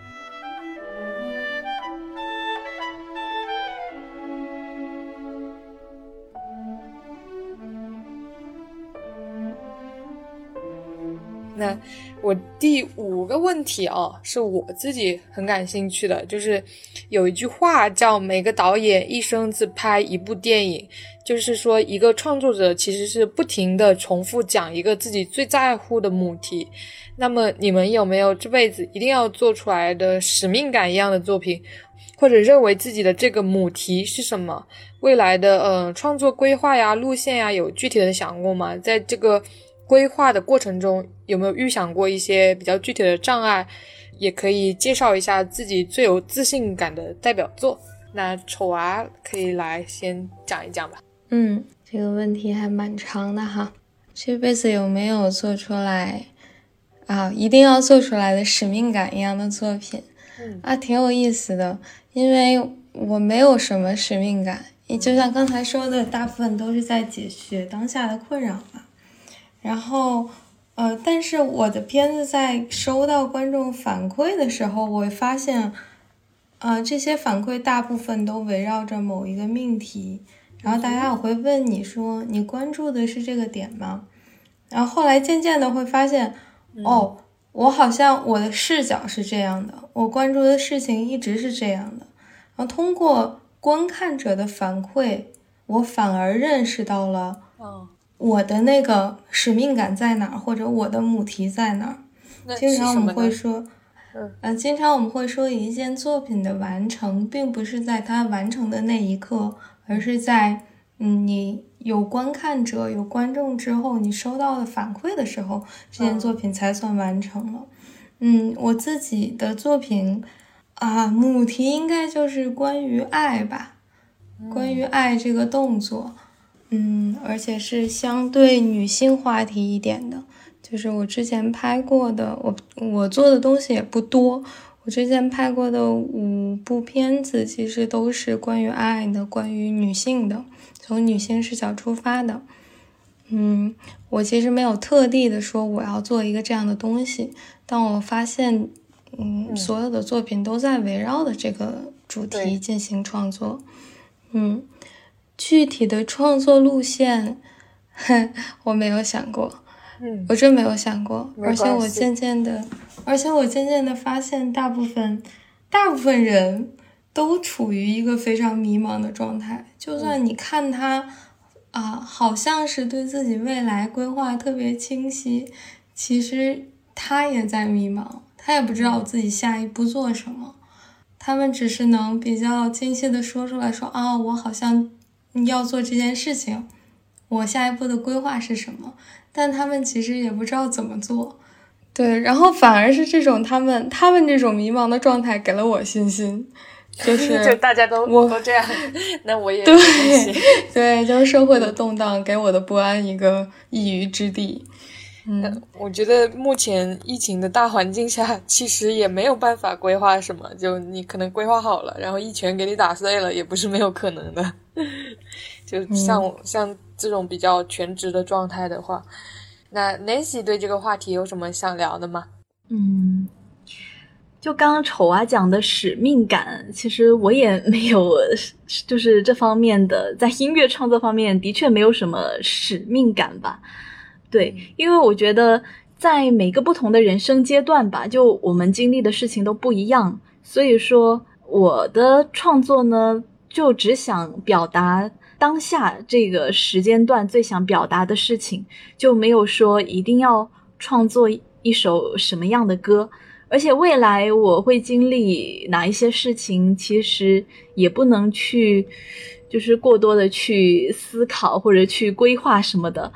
那我第五个问题啊，是我自己很感兴趣的，就是有一句话叫“每个导演一生只拍一部电影”，就是说一个创作者其实是不停的重复讲一个自己最在乎的母题。那么你们有没有这辈子一定要做出来的使命感一样的作品，或者认为自己的这个母题是什么？未来的呃创作规划呀、路线呀，有具体的想过吗？在这个。规划的过程中有没有预想过一些比较具体的障碍？也可以介绍一下自己最有自信感的代表作。那丑娃可以来先讲一讲吧。嗯，这个问题还蛮长的哈。这辈子有没有做出来啊？一定要做出来的使命感一样的作品？啊，挺有意思的。因为我没有什么使命感。也就像刚才说的，大部分都是在解决当下的困扰吧。然后，呃，但是我的片子在收到观众反馈的时候，我会发现，呃，这些反馈大部分都围绕着某一个命题。然后大家也会问你说，你关注的是这个点吗？然后后来渐渐的会发现，哦，我好像我的视角是这样的，我关注的事情一直是这样的。然后通过观看者的反馈，我反而认识到了，我的那个使命感在哪儿，或者我的母题在哪儿。经常我们会说，嗯，经常我们会说，一件作品的完成，并不是在它完成的那一刻，而是在，嗯，你。有观看者、有观众之后，你收到的反馈的时候，这件作品才算完成了。嗯，我自己的作品啊，母题应该就是关于爱吧，关于爱这个动作。嗯，而且是相对女性话题一点的，就是我之前拍过的，我我做的东西也不多。我之前拍过的五部片子，其实都是关于爱的，关于女性的。从女性视角出发的，嗯，我其实没有特地的说我要做一个这样的东西，但我发现，嗯，所有的作品都在围绕的这个主题进行创作，嗯，具体的创作路线，我没有想过，嗯，我真没有想过，而且我渐渐的，而且我渐渐的发现，大部分，大部分人。都处于一个非常迷茫的状态。就算你看他，啊，好像是对自己未来规划特别清晰，其实他也在迷茫，他也不知道自己下一步做什么。他们只是能比较清晰的说出来说，啊，我好像要做这件事情，我下一步的规划是什么？但他们其实也不知道怎么做。对，然后反而是这种他们他们这种迷茫的状态给了我信心。就 *laughs* 是就大家都我都这样，*laughs* 那我也对 *laughs* 对，就是社会的动荡给我的不安一个一隅之地。嗯，*laughs* 我觉得目前疫情的大环境下，其实也没有办法规划什么。就你可能规划好了，然后一拳给你打碎了，也不是没有可能的。*laughs* 就像像这种比较全职的状态的话，那 Nancy 对这个话题有什么想聊的吗？嗯。就刚刚丑娃讲的使命感，其实我也没有，就是这方面的，在音乐创作方面的确没有什么使命感吧。对，因为我觉得在每个不同的人生阶段吧，就我们经历的事情都不一样，所以说我的创作呢，就只想表达当下这个时间段最想表达的事情，就没有说一定要创作一首什么样的歌。而且未来我会经历哪一些事情，其实也不能去，就是过多的去思考或者去规划什么的，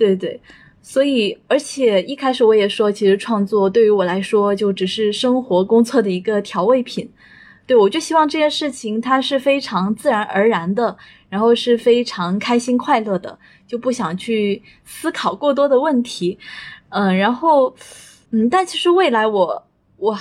对对。所以，而且一开始我也说，其实创作对于我来说就只是生活工作的一个调味品。对我就希望这件事情它是非常自然而然的，然后是非常开心快乐的，就不想去思考过多的问题。嗯，然后，嗯，但其实未来我。我，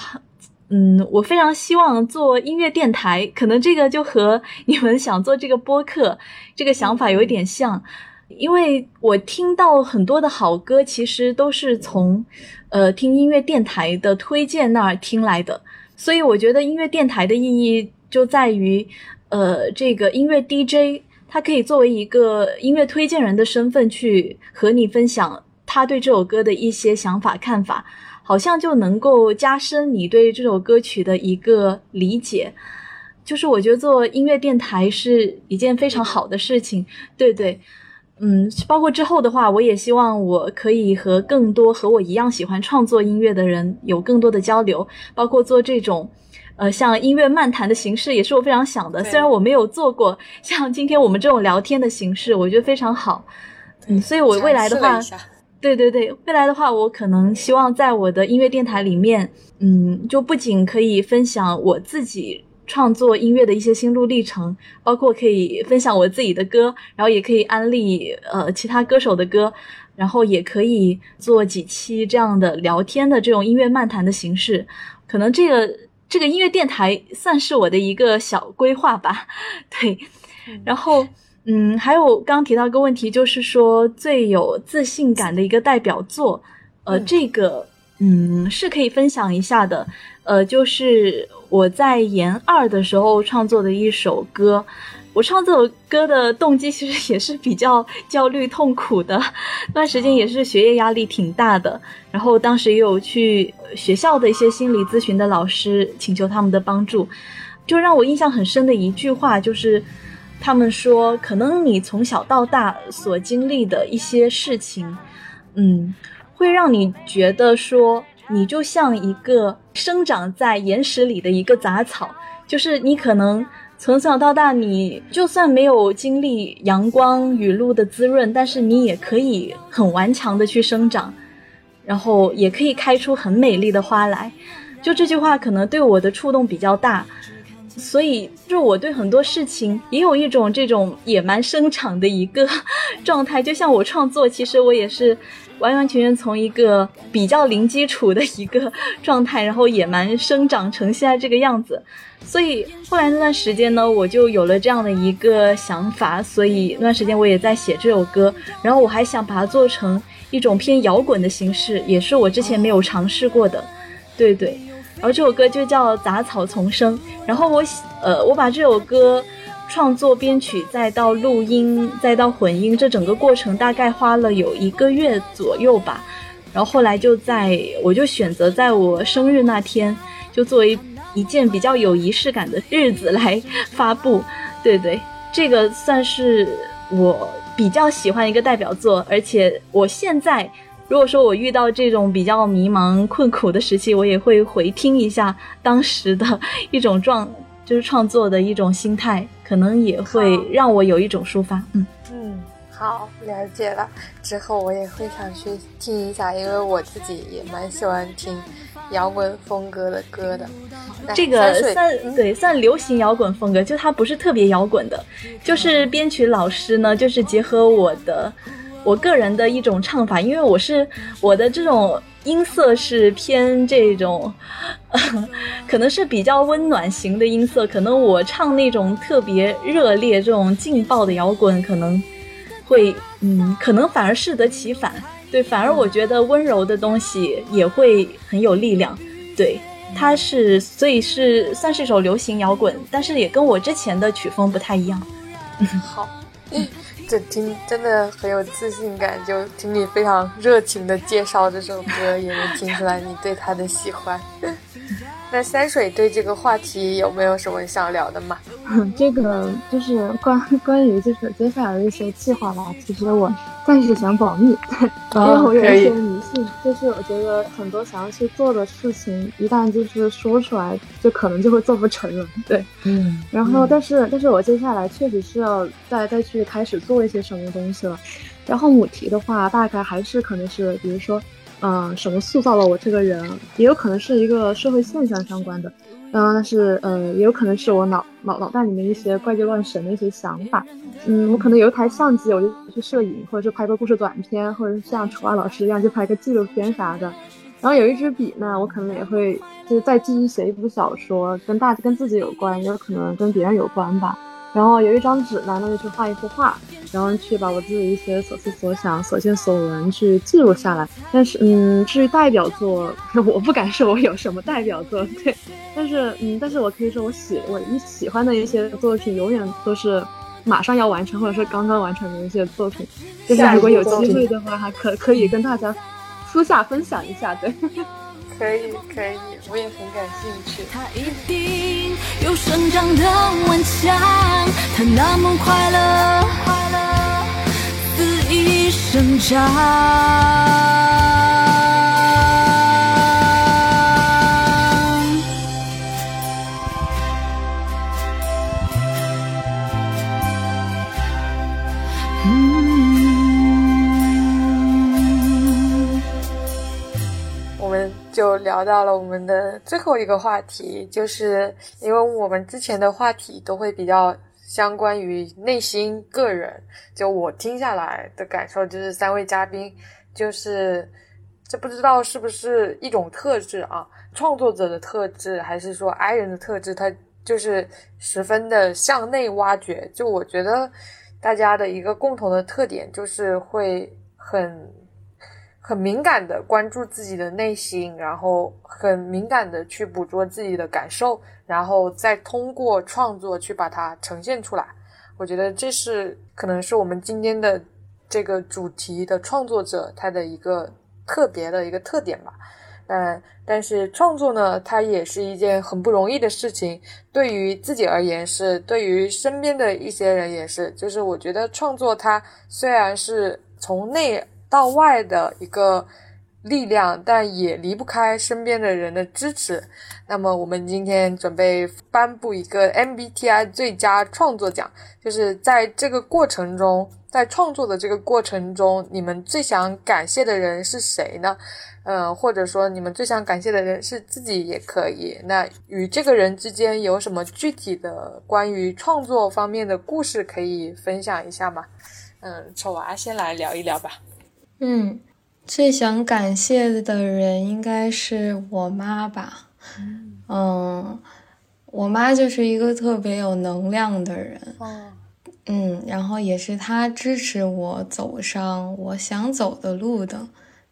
嗯，我非常希望做音乐电台，可能这个就和你们想做这个播客这个想法有一点像，因为我听到很多的好歌，其实都是从，呃，听音乐电台的推荐那儿听来的，所以我觉得音乐电台的意义就在于，呃，这个音乐 DJ 他可以作为一个音乐推荐人的身份去和你分享他对这首歌的一些想法看法。好像就能够加深你对这首歌曲的一个理解，就是我觉得做音乐电台是一件非常好的事情。对对，嗯，包括之后的话，我也希望我可以和更多和我一样喜欢创作音乐的人有更多的交流，包括做这种，呃，像音乐漫谈的形式，也是我非常想的。虽然我没有做过像今天我们这种聊天的形式，我觉得非常好。嗯，所以我未来的话。对对对，未来的话，我可能希望在我的音乐电台里面，嗯，就不仅可以分享我自己创作音乐的一些心路历程，包括可以分享我自己的歌，然后也可以安利呃其他歌手的歌，然后也可以做几期这样的聊天的这种音乐漫谈的形式。可能这个这个音乐电台算是我的一个小规划吧。*laughs* 对，然后，嗯，还有刚刚提到一个问题，就是说最有自信感的一个代表作，呃，这个，嗯，是可以分享一下的，呃，就是我在研二的时候创作的一首歌。我唱这首歌的动机其实也是比较焦虑痛苦的，那段时间也是学业压力挺大的，然后当时也有去学校的一些心理咨询的老师请求他们的帮助，就让我印象很深的一句话就是，他们说可能你从小到大所经历的一些事情，嗯，会让你觉得说你就像一个生长在岩石里的一个杂草，就是你可能。从小到大，你就算没有经历阳光雨露的滋润，但是你也可以很顽强的去生长，然后也可以开出很美丽的花来。就这句话可能对我的触动比较大，所以就我对很多事情也有一种这种野蛮生长的一个状态。就像我创作，其实我也是完完全全从一个比较零基础的一个状态，然后野蛮生长成现在这个样子。所以后来那段时间呢，我就有了这样的一个想法，所以那段时间我也在写这首歌，然后我还想把它做成一种偏摇滚的形式，也是我之前没有尝试过的，对对。然后这首歌就叫《杂草丛生》，然后我呃我把这首歌创作、编曲，再到录音，再到混音，这整个过程大概花了有一个月左右吧。然后后来就在我就选择在我生日那天就作为。一件比较有仪式感的日子来发布，对对，这个算是我比较喜欢一个代表作。而且我现在，如果说我遇到这种比较迷茫困苦的时期，我也会回听一下当时的一种状，就是创作的一种心态，可能也会让我有一种抒发。嗯嗯，好，了解了。之后我也会想去听一下，因为我自己也蛮喜欢听。摇滚风格的歌的，这个算对算流行摇滚风格，就它不是特别摇滚的，就是编曲老师呢，就是结合我的我个人的一种唱法，因为我是我的这种音色是偏这种，*laughs* 可能是比较温暖型的音色，可能我唱那种特别热烈、这种劲爆的摇滚，可能会嗯，可能反而适得其反。对，反而我觉得温柔的东西也会很有力量。对，它是所以是算是一首流行摇滚，但是也跟我之前的曲风不太一样。*laughs* 好，嗯这听真的很有自信感，就听你非常热情的介绍这首歌，也能听出来你对他的喜欢。*laughs* 那三水对这个话题有没有什么想聊的吗？*laughs* 这个就是关关于就是接下来的一些计划吧。其实我暂时想保密，*laughs* 因为我有一些迷信，就是我觉得很多想要去做的事情，一旦就是说出来，就可能就会做不成了。对，嗯。然后，但是，但是我接下来确实是要再再去开始做一些什么东西了。然后母题的话，大概还是可能是，比如说。嗯，什么塑造了我这个人，也有可能是一个社会现象相关的，嗯，但是呃，也有可能是我脑脑脑袋里面一些怪力乱神的一些想法。嗯，我可能有一台相机，我就去摄影，或者是拍个故事短片，或者是像楚华老师一样，去拍个纪录片啥的。然后有一支笔呢，我可能也会就是再继续写一部小说，跟大跟自己有关，也有可能跟别人有关吧。然后有一张纸呢，那就去画一幅画，然后去把我自己一些所思所想、所见所闻去记录下来。但是，嗯，至于代表作，*laughs* 我不敢说我有什么代表作，对。但是，嗯，但是我可以说，我喜我一喜欢的一些作品，永远都是马上要完成，或者是刚刚完成的一些作品。就是如果有机会的话，还可可以跟大家私下分享一下，对。可以，可以，我也很感兴趣。他一定有生长的顽强，他那么快乐，快乐肆意生长。就聊到了我们的最后一个话题，就是因为我们之前的话题都会比较相关于内心个人。就我听下来的感受，就是三位嘉宾，就是这不知道是不是一种特质啊，创作者的特质，还是说 I 人的特质，他就是十分的向内挖掘。就我觉得大家的一个共同的特点就是会很很敏感的关注自己的内心，然后很敏感的去捕捉自己的感受，然后再通过创作去把它呈现出来。我觉得这是可能是我们今天的这个主题的创作者他的一个特别的一个特点吧。嗯，但是创作呢，它也是一件很不容易的事情。对于自己而言是，对于身边的一些人也是。就是我觉得创作它虽然是从内到外的一个力量，但也离不开身边的人的支持。那么我们今天准备颁布一个 MBTI 最佳创作奖，就是在这个过程中，在创作的这个过程中，你们最想感谢的人是谁呢？嗯，或者说你们最想感谢的人是自己也可以。那与这个人之间有什么具体的关于创作方面的故事可以分享一下吗？嗯，丑娃先来聊一聊吧。嗯，最想感谢的人应该是我妈吧。嗯，我妈就是一个特别有能量的人。嗯，然后也是她支持我走上我想走的路的。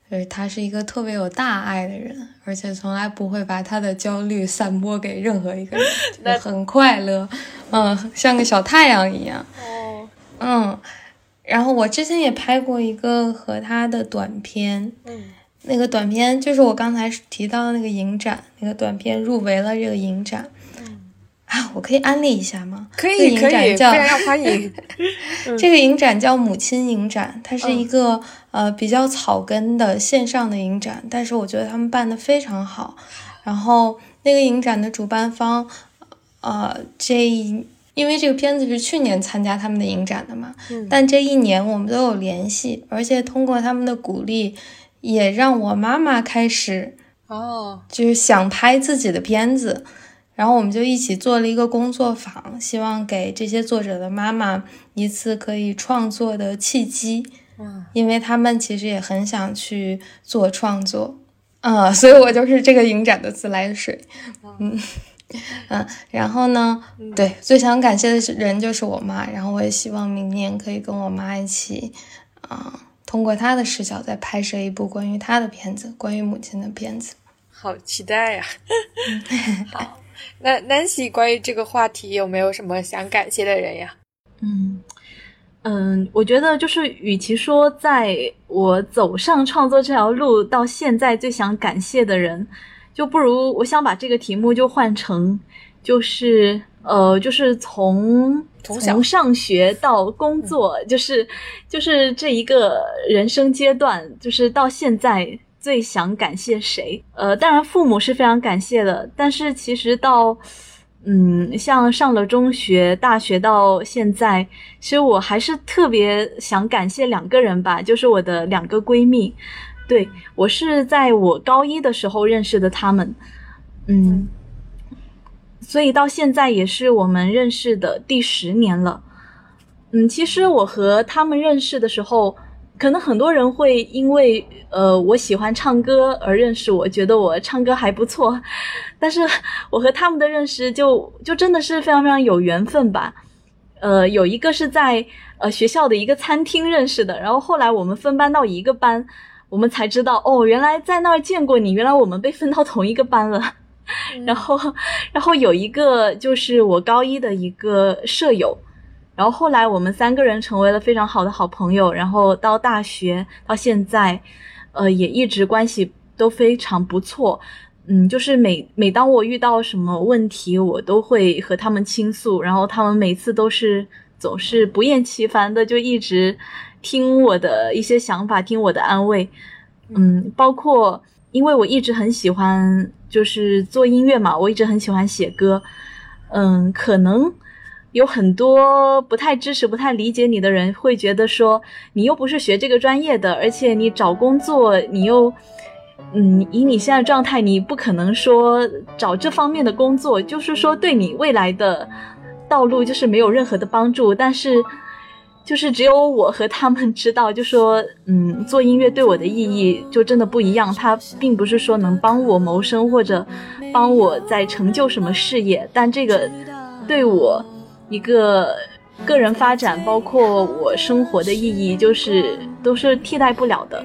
就是他是一个特别有大爱的人，而且从来不会把他的焦虑散播给任何一个人，*laughs* 很快乐，嗯，像个小太阳一样。哦，嗯，然后我之前也拍过一个和他的短片，嗯，那个短片就是我刚才提到的那个影展，那个短片入围了这个影展。啊，我可以安利一下吗？可以，可以，非常欢迎。*laughs* 这个影展叫母亲影展，它是一个呃比较草根的线上的影展，但是我觉得他们办的非常好。然后那个影展的主办方，呃，这一因为这个片子是去年参加他们的影展的嘛，但这一年我们都有联系，而且通过他们的鼓励，也让我妈妈开始哦，就是想拍自己的片子。然后我们就一起做了一个工作坊，希望给这些作者的妈妈一次可以创作的契机。嗯，因为他们其实也很想去做创作，嗯，所以我就是这个影展的自来水。嗯 *laughs* 嗯，然后呢，对，最想感谢的人就是我妈。然后我也希望明年可以跟我妈一起，啊，通过她的视角再拍摄一部关于她的片子，关于母亲的片子。好期待呀！*laughs* 好。那 Nancy 关于这个话题有没有什么想感谢的人呀？嗯嗯，我觉得就是，与其说在我走上创作这条路到现在最想感谢的人，就不如我想把这个题目就换成，就是呃，就是从从上学到工作，就是就是这一个人生阶段，就是到现在。最想感谢谁？呃，当然父母是非常感谢的，但是其实到，嗯，像上了中学、大学到现在，其实我还是特别想感谢两个人吧，就是我的两个闺蜜。对我是在我高一的时候认识的他们，嗯，所以到现在也是我们认识的第十年了。嗯，其实我和他们认识的时候。可能很多人会因为呃我喜欢唱歌而认识我，觉得我唱歌还不错，*laughs* 但是我和他们的认识就就真的是非常非常有缘分吧。呃，有一个是在呃学校的一个餐厅认识的，然后后来我们分班到一个班，我们才知道哦，原来在那儿见过你，原来我们被分到同一个班了。*laughs* 然后然后有一个就是我高一的一个舍友。然后后来我们三个人成为了非常好的好朋友，然后到大学到现在，呃，也一直关系都非常不错。嗯，就是每每当我遇到什么问题，我都会和他们倾诉，然后他们每次都是总是不厌其烦的就一直听我的一些想法，听我的安慰。嗯，包括因为我一直很喜欢就是做音乐嘛，我一直很喜欢写歌。嗯，可能。有很多不太支持、不太理解你的人，会觉得说你又不是学这个专业的，而且你找工作，你又，嗯，以你现在状态，你不可能说找这方面的工作，就是说对你未来的道路就是没有任何的帮助。但是，就是只有我和他们知道，就说，嗯，做音乐对我的意义就真的不一样。它并不是说能帮我谋生或者帮我在成就什么事业，但这个对我一个个人发展，包括我生活的意义，就是都是替代不了的。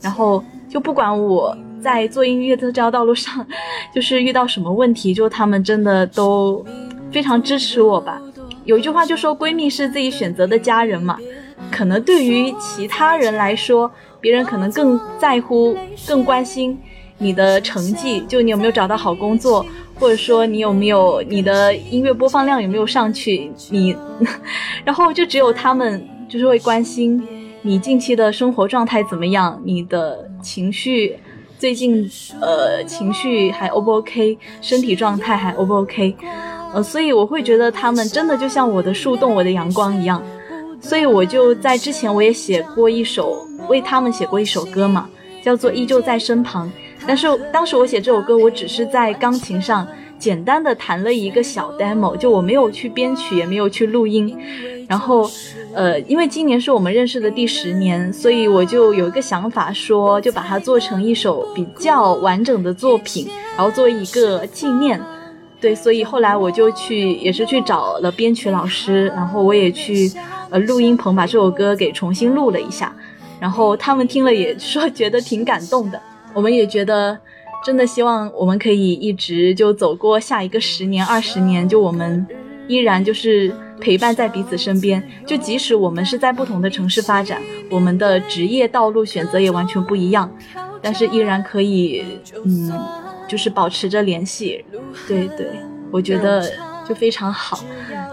然后就不管我在做音乐这条道路上，*laughs* 就是遇到什么问题，就他们真的都非常支持我吧。有一句话就说闺蜜是自己选择的家人嘛，可能对于其他人来说，别人可能更在乎、更关心你的成绩，就你有没有找到好工作，或者说你有没有你的音乐播放量有没有上去，*laughs* 你，然后就只有他们就是会关心你近期的生活状态怎么样，你的情绪最近呃情绪还 O 不 OK，身体状态还 O 不 OK。呃，所以我会觉得他们真的就像我的树洞、我的阳光一样，所以我就在之前我也写过一首为他们写过一首歌嘛，叫做《依旧在身旁》。但是当时我写这首歌，我只是在钢琴上简单的弹了一个小 demo，就我没有去编曲，也没有去录音。然后，呃，因为今年是我们认识的第十年，所以我就有一个想法，说就把它做成一首比较完整的作品，然后作为一个纪念。对，所以后来我就去，也是去找了编曲老师，然后我也去，呃，录音棚把这首歌给重新录了一下，然后他们听了也说觉得挺感动的，我们也觉得真的希望我们可以一直就走过下一个十年、二十年，就我们依然就是陪伴在彼此身边，就即使我们是在不同的城市发展，我们的职业道路选择也完全不一样，但是依然可以，嗯。就是保持着联系，对对，我觉得就非常好，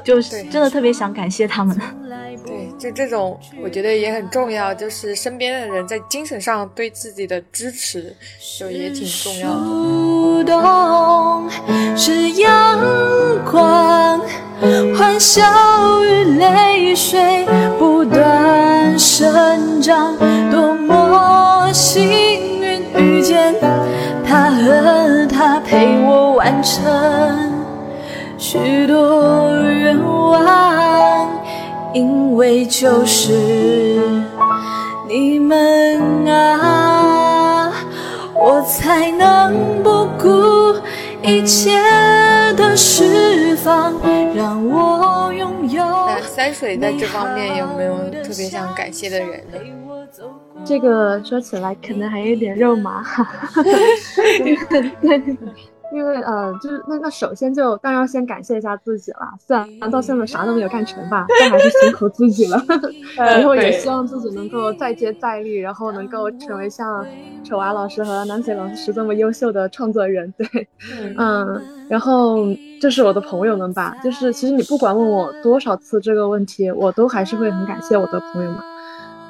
就是真的特别想感谢他们。对，就这种我觉得也很重要，就是身边的人在精神上对自己的支持，就也挺重要的。是阳光，欢笑与泪水不断生长，多么幸运遇见。他和他陪我完成许多愿望，因为就是你们啊，我才能不顾一切的释放，让我拥有。那三水在这方面有没有特别想感谢的人呢？这个说起来可能还有点肉麻，哈哈 *laughs* 对，因为呃，就是那那首先就当然要先感谢一下自己了，虽然到现在啥都没有干成吧，但还是辛苦自己了。*laughs* 然后也希望自己能够再接再厉，然后能够成为像丑娃老师和 Nancy 老师这么优秀的创作人。对，嗯，然后就是我的朋友们吧，就是其实你不管问我多少次这个问题，我都还是会很感谢我的朋友们。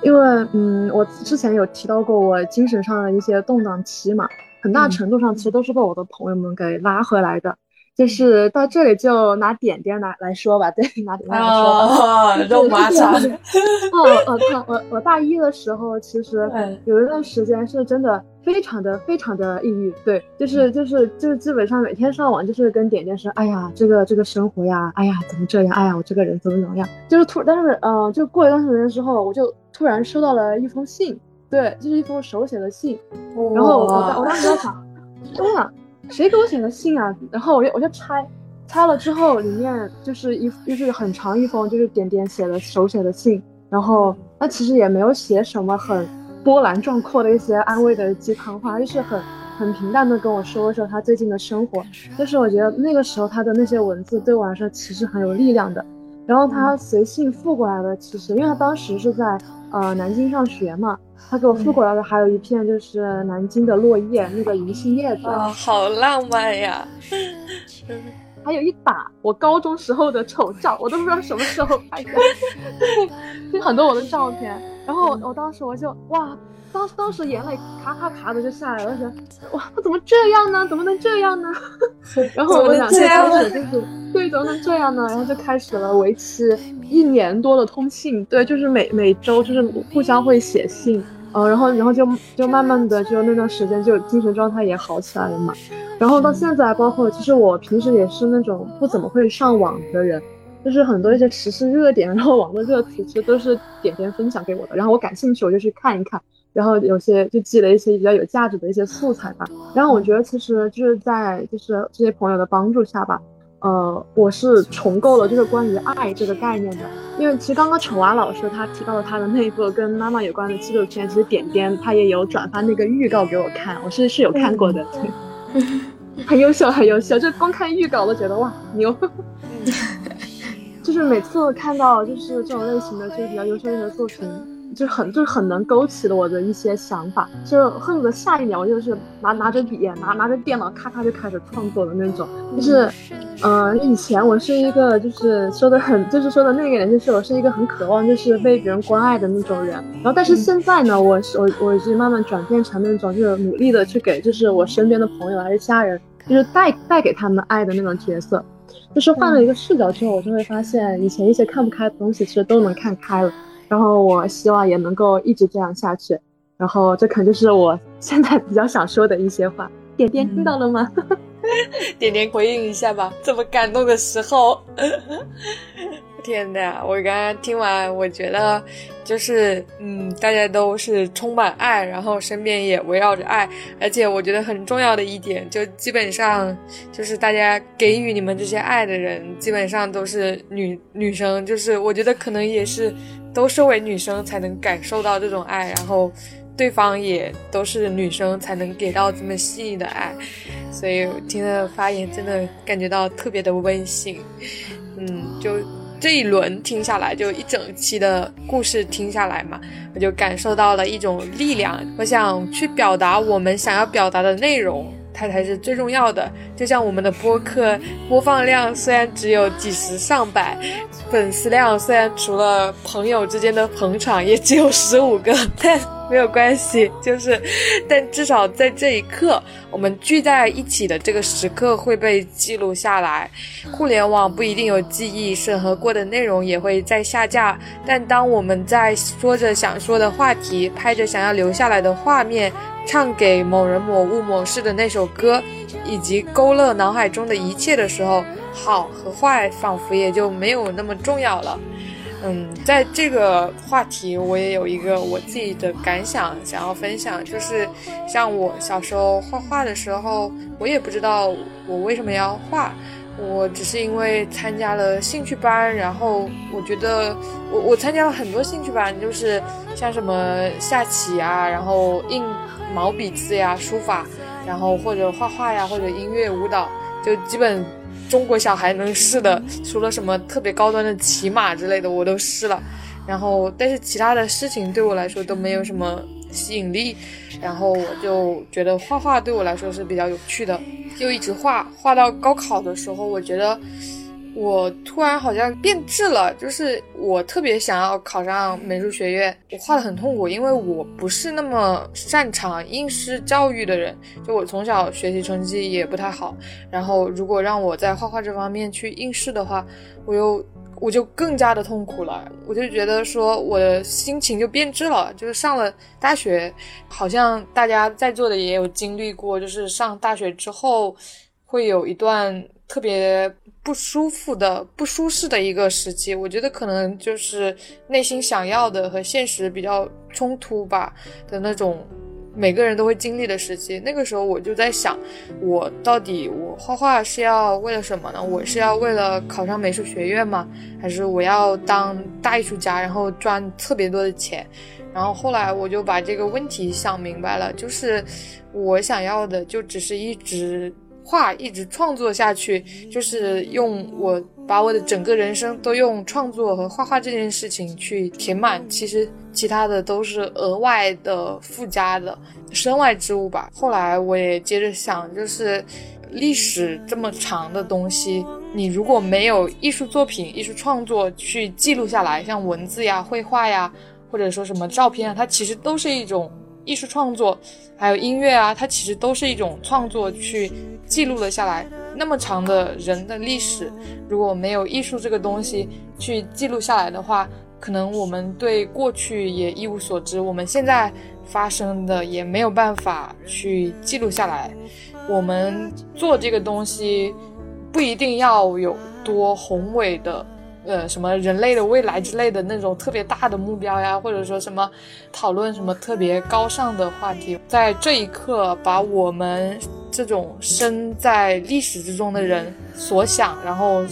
因为，嗯，我之前有提到过我精神上的一些动荡期嘛，很大程度上其实都是被我的朋友们给拉回来的。就是到这里就拿点点来来说吧，*laughs* 对，拿点点来说。*laughs* 肉麻茶。哦哦，他我我大一的时候，其实有一段时间是真的非常的非常的抑郁，对，就是就是就是基本上每天上网就是跟点点说，哎呀，这个这个生活呀，哎呀怎么这样，哎呀我这个人怎么怎么样，就是突，但是嗯，就过一段时间之后，我就。突然收到了一封信，对，就是一封手写的信。然后我我当时在想，天呐，谁给我写的信啊？然后我就我就拆，拆了之后里面就是一就是很长一封，就是点点写的手写的信。然后他其实也没有写什么很波澜壮阔的一些安慰的鸡汤话，就是很很平淡的跟我说说他最近的生活。但是我觉得那个时候他的那些文字对我来说其实很有力量的。然后他随信附过来的，其实因为他当时是在。呃，南京上学嘛，他给我附过来的还有一片就是南京的落叶，那个银杏叶子啊，好浪漫呀！还有一打我高中时候的丑照，我都不知道什么时候拍的，*laughs* 就很多我的照片。然后我当时我就哇。当当时眼泪咔咔咔的就下来了，想哇，他怎么这样呢？怎么能这样呢？*laughs* 然后我想就开始就是对，怎么能这样呢？然后就开始了为期一年多的通信，对，就是每每周就是互相会写信，呃，然后然后就就慢慢的就那段时间就精神状态也好起来了嘛。然后到现在，包括其实我平时也是那种不怎么会上网的人。就是很多一些时事热点，然后网络热词，其实都是点点分享给我的，然后我感兴趣我就去看一看，然后有些就积累一些比较有价值的一些素材吧。然后我觉得其实就是在就是这些朋友的帮助下吧。呃，我是重构了就是关于爱这个概念的，因为其实刚刚丑娃老师他提到了他的那一部跟妈妈有关的纪录片，其实点点他也有转发那个预告给我看，我是是有看过的，*laughs* 很优秀很优秀，就光看预告都觉得哇牛，*laughs* 就是每次看到就是这种类型的就比较优秀的作品。就很就是很能勾起了我的一些想法，就恨不得下一秒我就是拿拿着笔拿拿着电脑咔咔就开始创作的那种。就是，嗯，以前我是一个就是说的很就是说的那个人，就是我是一个很渴望就是被别人关爱的那种人。然后但是现在呢，我我我已经慢慢转变成那种就是努力的去给就是我身边的朋友还是家人，就是带带给他们爱的那种角色。就是换了一个视角之后，我就会发现以前一些看不开的东西其实都能看开了。然后我希望也能够一直这样下去，然后这可能就是我现在比较想说的一些话。点点听到了吗？*laughs* 点点回应一下吧。这么感动的时候，天哪！我刚刚听完，我觉得就是，嗯，大家都是充满爱，然后身边也围绕着爱，而且我觉得很重要的一点，就基本上就是大家给予你们这些爱的人，基本上都是女女生，就是我觉得可能也是都身为女生才能感受到这种爱，然后。对方也都是女生才能给到这么细腻的爱，所以听的发言真的感觉到特别的温馨。嗯，就这一轮听下来，就一整期的故事听下来嘛，我就感受到了一种力量。我想去表达我们想要表达的内容，它才是最重要的。就像我们的播客播放量虽然只有几十上百，粉丝量虽然除了朋友之间的捧场也只有十五个，*laughs* 但。没有关系，就是，但至少在这一刻，我们聚在一起的这个时刻会被记录下来。互联网不一定有记忆，审核过的内容也会在下架。但当我们在说着想说的话题，拍着想要留下来的画面，唱给某人某物某事的那首歌，以及勾勒脑海中的一切的时候，好和坏仿佛也就没有那么重要了。嗯，在这个话题，我也有一个我自己的感想想要分享，就是像我小时候画画的时候，我也不知道我为什么要画，我只是因为参加了兴趣班，然后我觉得我我参加了很多兴趣班，就是像什么下棋啊，然后印毛笔字呀、书法，然后或者画画呀，或者音乐舞蹈，就基本。中国小孩能试的，除了什么特别高端的骑马之类的，我都试了。然后，但是其他的事情对我来说都没有什么吸引力。然后我就觉得画画对我来说是比较有趣的，就一直画画到高考的时候，我觉得。我突然好像变质了，就是我特别想要考上美术学院，我画的很痛苦，因为我不是那么擅长应试教育的人，就我从小学习成绩也不太好，然后如果让我在画画这方面去应试的话，我又我就更加的痛苦了，我就觉得说我的心情就变质了，就是上了大学，好像大家在座的也有经历过，就是上大学之后会有一段特别。不舒服的、不舒适的一个时期，我觉得可能就是内心想要的和现实比较冲突吧的那种，每个人都会经历的时期。那个时候我就在想，我到底我画画是要为了什么呢？我是要为了考上美术学院吗？还是我要当大艺术家，然后赚特别多的钱？然后后来我就把这个问题想明白了，就是我想要的就只是一直。画一直创作下去，就是用我把我的整个人生都用创作和画画这件事情去填满。其实其他的都是额外的附加的身外之物吧。后来我也接着想，就是历史这么长的东西，你如果没有艺术作品、艺术创作去记录下来，像文字呀、绘画呀，或者说什么照片啊，它其实都是一种。艺术创作，还有音乐啊，它其实都是一种创作，去记录了下来。那么长的人的历史，如果没有艺术这个东西去记录下来的话，可能我们对过去也一无所知，我们现在发生的也没有办法去记录下来。我们做这个东西，不一定要有多宏伟的呃什么人类的未来之类的那种特别大的目标呀，或者说什么讨论什么特别高尚的话题，在这一刻把我们这种身在历史之中的人所想，然后。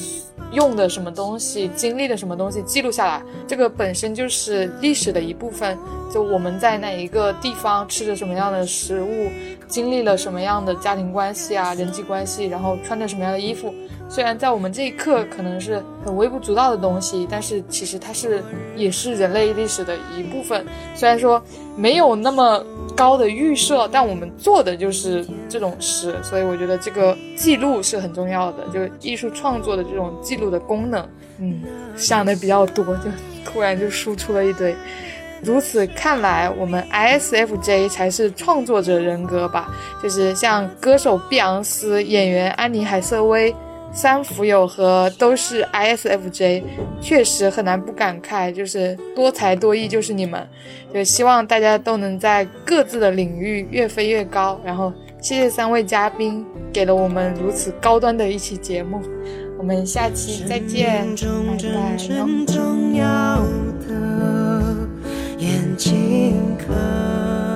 用的什么东西，经历的什么东西，记录下来，这个本身就是历史的一部分。就我们在哪一个地方吃着什么样的食物，经历了什么样的家庭关系啊，人际关系，然后穿着什么样的衣服。虽然在我们这一刻可能是很微不足道的东西，但是其实它是也是人类历史的一部分。虽然说没有那么高的预设，但我们做的就是这种事，所以我觉得这个记录是很重要的，就艺术创作的这种记录的功能。嗯，想的比较多，就突然就输出了一堆。如此看来，我们 ISFJ 才是创作者人格吧？就是像歌手碧昂斯、演员安妮海瑟薇。三福友和都是 ISFJ，确实很难不感慨，就是多才多艺就是你们，就希望大家都能在各自的领域越飞越高。然后谢谢三位嘉宾给了我们如此高端的一期节目，我们下期再见，拜拜。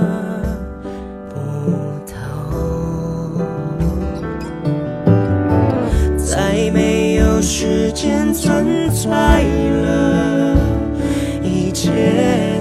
时间存在了，一切。